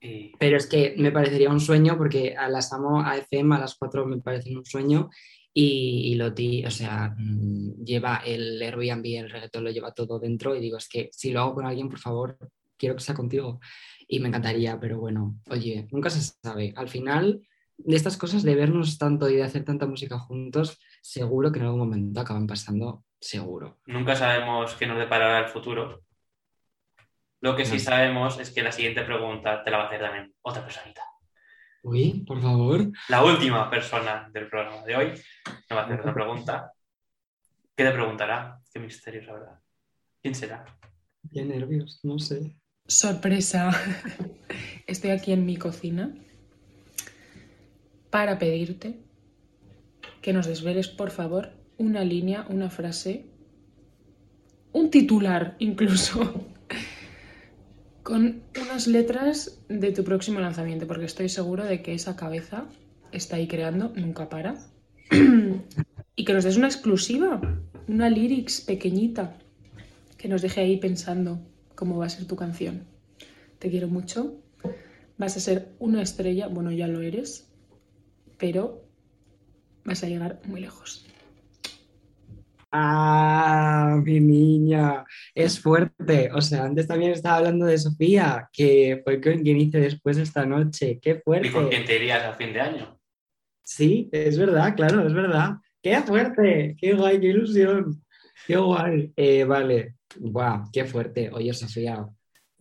S2: Y
S4: Pero es que me parecería un sueño porque a las amo a FM a las 4 me parecen un sueño y, y Loti, o sea, mm, lleva el Airbnb, el reggaetón lo lleva todo dentro y digo, es que si lo hago con alguien, por favor, quiero que sea contigo. Y me encantaría, pero bueno, oye, nunca se sabe. Al final, de estas cosas, de vernos tanto y de hacer tanta música juntos, seguro que en algún momento acaban pasando, seguro.
S2: nunca sabemos qué nos deparará el futuro. Lo que sí
S4: No.
S2: sabemos es que la siguiente pregunta te la va a hacer también otra personita.
S4: Uy, por favor.
S2: La última persona del programa de hoy me va a hacer otra [laughs] pregunta. ¿Qué te preguntará? Qué misterio sabrá. ¿Quién será?
S4: Qué nervios, no sé.
S10: Sorpresa. [laughs] Estoy aquí en mi cocina para pedirte que nos desveles, por favor, una línea, una frase, un titular incluso, [laughs] con unas letras de tu próximo lanzamiento, porque estoy seguro de que esa cabeza está ahí creando, nunca para. [clears throat] y que nos des una exclusiva, una lyrics pequeñita, que nos deje ahí pensando cómo va a ser tu canción. Te quiero mucho. Vas a ser una estrella, bueno, ya lo eres, pero vas a llegar muy lejos.
S4: Ah, mi niña, es fuerte. O sea, antes también estaba hablando de Sofía, que fue con quien hice después esta noche. Qué
S2: ¿Y con quién
S4: fuerte.
S2: te irías a fin de año?
S4: Sí, es verdad, claro, es verdad. Qué fuerte, qué guay, qué ilusión. Qué guay. Eh, vale, guau, qué fuerte. Oye, Sofía,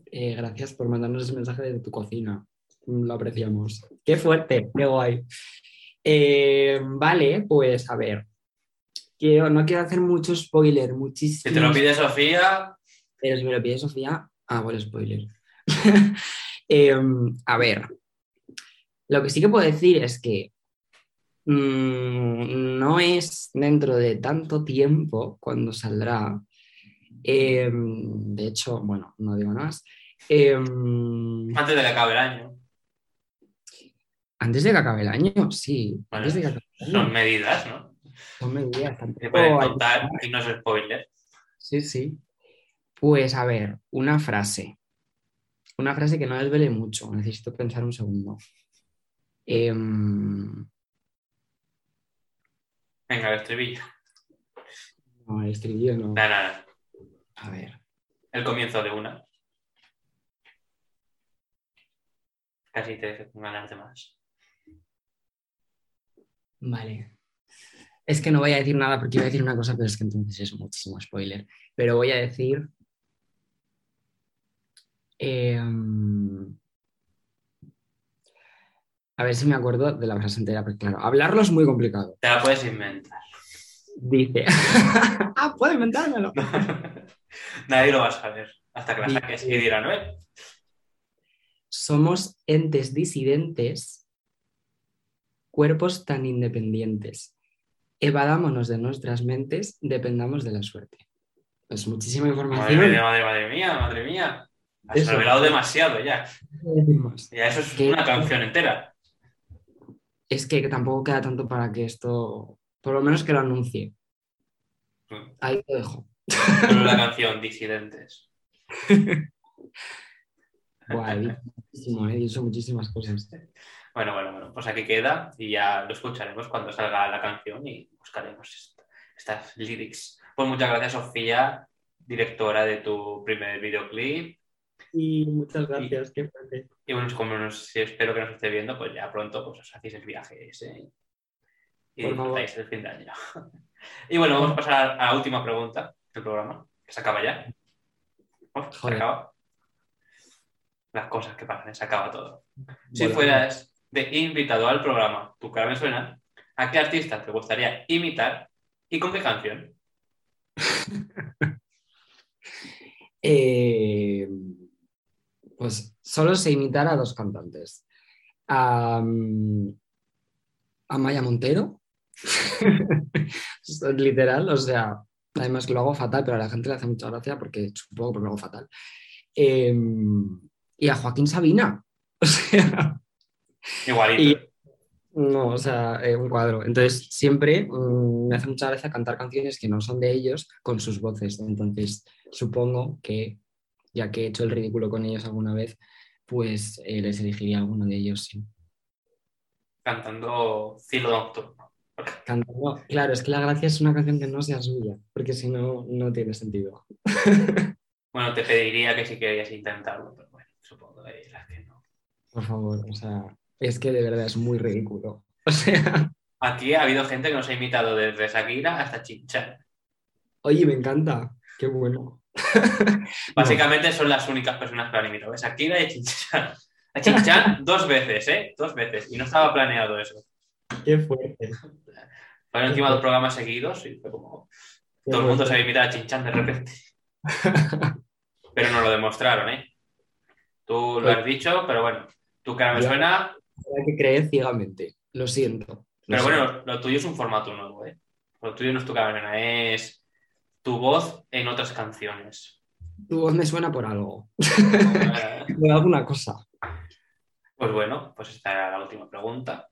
S4: eh, gracias por mandarnos ese mensaje desde tu cocina. Mm, Lo apreciamos. Qué fuerte, qué guay. Eh, vale, pues a ver. Quiero, no quiero hacer mucho spoiler,
S2: Si
S4: muchísimo.
S2: te lo pide Sofía,
S4: Pero si me lo pide Sofía, ah, bueno, spoiler. [laughs] Em, a ver, lo que sí que puedo decir es que mm, no es dentro de tanto tiempo cuando saldrá. Em, de hecho, bueno, no digo nada más. Em,
S2: antes de que acabe el año.
S4: antes de que acabe el año, sí.
S2: Bueno,
S4: antes de que acabe el
S2: Son medidas, ¿no?
S4: Son medidas,
S2: Se pueden contar y no es spoiler.
S4: Sí, sí. Pues a ver, una frase. Una frase que no desvele mucho. Necesito pensar un segundo. Em,
S2: Venga, el estribillo.
S4: no, el estribillo no.
S2: Nada, nada.
S4: A ver.
S2: El comienzo de una. Casi te dejo con ganas de más.
S4: Vale. Es que no voy a decir nada porque iba a decir una cosa, pero es que entonces es muchísimo spoiler. Pero voy a decir. em, a ver si me acuerdo de la frase entera, porque claro, hablarlo es muy complicado.
S2: Te la puedes inventar.
S4: Dice. [laughs] ah, puedo inventármelo. [laughs]
S2: Nadie lo va a saber hasta que la saques y dirán, ¿eh?
S4: Somos entes disidentes, cuerpos tan independientes. Evadámonos de nuestras mentes, dependamos de la suerte. Es muchísima
S2: Madre
S4: información.
S2: mía, madre, madre mía, madre mía. Has
S4: Eso.
S2: revelado demasiado ya. Ya eso es
S4: ¿Qué?
S2: una canción entera.
S4: Es que tampoco queda tanto para que esto, por lo menos que lo anuncie. Ahí lo dejo.
S2: Solo la [laughs] canción Disidentes.
S4: Dicho [laughs] muchísimo, he dicho muchísimas cosas.
S2: Bueno, bueno, bueno, pues aquí queda y ya lo escucharemos cuando salga la canción y buscaremos est- estas lyrics. Pues muchas gracias, Sofía, directora de tu primer videoclip.
S4: Y muchas gracias, qué fuerte.
S2: Y bueno, como nos, si espero que nos esté viendo, pues ya pronto pues, os hacéis el viaje ese y disfrutáis el fin de año. [laughs] y bueno, vamos a pasar a la última pregunta del programa, que se acaba ya. Uf, se acaba. Las cosas que pasan, se acaba todo. Si fueras de invitado al programa Tu cara me suena, ¿a qué artista te gustaría imitar y con qué canción? [laughs]
S4: Eh, pues solo sé imitar a dos cantantes. A, mm, a Maya Montero. [laughs] Literal, o sea, además que lo hago fatal, pero a la gente le hace mucha gracia porque supongo que lo hago fatal. Eh, y a Joaquín Sabina. [laughs] O sea,
S2: Igualito.
S4: Y- no, o sea, eh, un cuadro. Entonces, siempre mm, me hace mucha gracia cantar canciones que no son de ellos con sus voces. Entonces, supongo que, ya que he hecho el ridículo con ellos alguna vez, pues eh, les elegiría alguno de ellos, sí.
S2: Cantando Cielo Nocturno.
S4: Cantando, claro, es que la gracia es una canción que no sea suya, porque si no, no tiene sentido.
S2: Bueno, te pediría que si querías intentarlo, pero bueno, supongo que dirás que no.
S4: Por favor, o sea, es que de verdad es muy ridículo. O sea,
S2: Aquí ha habido gente que nos ha imitado desde Shakira hasta Chinchan.
S4: oye, me encanta, qué bueno. [laughs]
S2: Básicamente son las únicas personas que lo han imitado. Shakira y Chinchan. A Chinchan [laughs] dos veces, ¿eh? Dos veces. Y no estaba planeado eso.
S4: Qué fuerte.
S2: Fueron encima dos programas seguidos y fue como...
S4: qué
S2: Todo el mundo se había imitado a Chinchan de repente. [laughs] Pero no lo demostraron, ¿eh? Tú lo has dicho, pero bueno. Tu cara me
S4: Ya.
S2: suena.
S4: Habrá que creer ciegamente, lo siento. lo
S2: Pero
S4: siento.
S2: bueno, lo tuyo es un formato nuevo, ¿eh? Lo tuyo no es tu cara me suena, es tu voz en otras canciones.
S4: Tu voz me suena por algo, [laughs] [laughs] por alguna cosa.
S2: Pues bueno, pues esta era la última pregunta.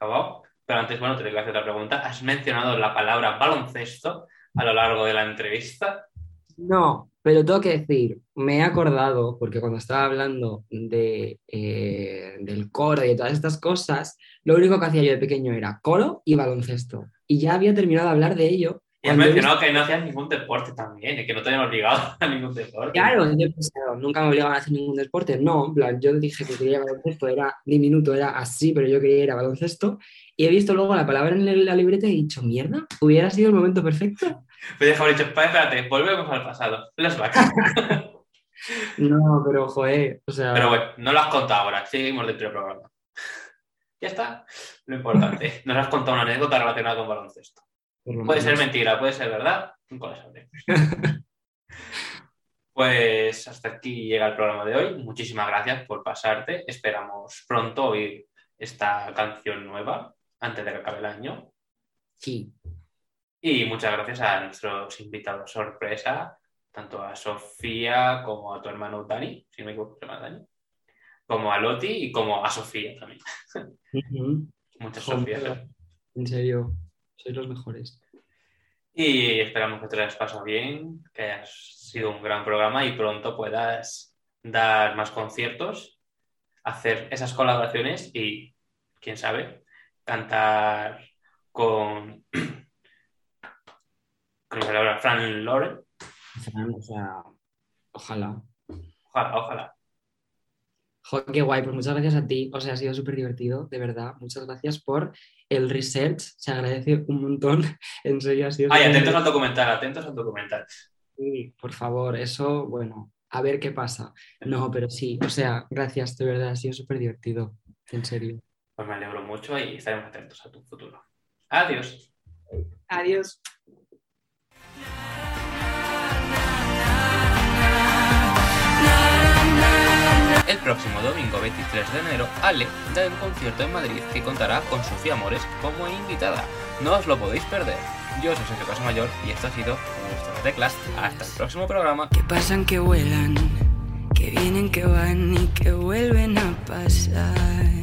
S2: Pero antes, bueno, te tengo que hacer otra pregunta. ¿Has mencionado la palabra baloncesto a lo largo de la entrevista?
S4: No, pero tengo que decir, me he acordado, porque cuando estaba hablando de, eh, del coro y de todas estas cosas, lo único que hacía yo de pequeño era coro y baloncesto. Y ya había terminado de hablar de ello.
S2: Y has mencionado que no hacías ningún deporte también, y que no te habían obligado a ningún deporte.
S4: Claro, yo he pensado, nunca me obligaban a hacer ningún deporte. No, en plan, yo dije que quería baloncesto, era diminuto, era así, pero yo quería ir a baloncesto. Y he visto luego la palabra en la libreta y he dicho, mierda, hubiera sido el momento perfecto. [laughs]
S2: Pero deja dicho, "Pa, espérate, volvemos al pasado. Flashback. [laughs]
S4: No, pero joder, o sea,
S2: Pero bueno, no lo has contado ahora, seguimos dentro del programa. [laughs] Ya está, lo importante. Nos has contado una anécdota relacionada con baloncesto.
S4: Por lo
S2: Puede ser mentira, puede ser verdad, nunca lo. [laughs] Pues hasta aquí llega el programa de hoy. Muchísimas gracias por pasarte. Esperamos pronto oír esta canción nueva antes de que acabe el año.
S4: Sí,
S2: Y muchas gracias a nuestros invitados sorpresa, tanto a Sofía como a tu hermano Dani, si no me equivoco, se llama Dani, como a Loti y como a Sofía también.
S4: Ujú.
S2: Muchas
S4: Joder,
S2: Sofías.
S4: en serio, sois los mejores.
S2: Y esperamos que te lo hayas pasado bien, que hayas sido un gran programa y pronto puedas dar más conciertos, hacer esas colaboraciones y, quién sabe, cantar con, [clears throat] Fran Loren.
S4: Fran, o sea, ojalá.
S2: Ojalá, ojalá.
S4: Jo, qué guay, pues muchas gracias a ti. O sea, ha sido súper divertido, de verdad. Muchas gracias por el research. Se agradece un montón. [laughs] En serio, ha sido.
S2: Ay, atentos al documental, atentos al documental.
S4: Sí, por favor, eso, bueno, a ver qué pasa. No, pero sí, o sea, gracias, de verdad, ha sido súper divertido, en serio.
S2: Pues me alegro mucho y estaremos atentos a tu futuro. Adiós.
S4: Adiós.
S2: El próximo domingo 23 de enero, Ale da un concierto en Madrid que contará con Sofía Mores como invitada. No os lo podéis perder. Yo soy Sergio Casamayor y esto ha sido Justo las Teclas. Hasta el próximo programa.
S11: Que pasan, que vuelan, que vienen, que van y que vuelven a pasar.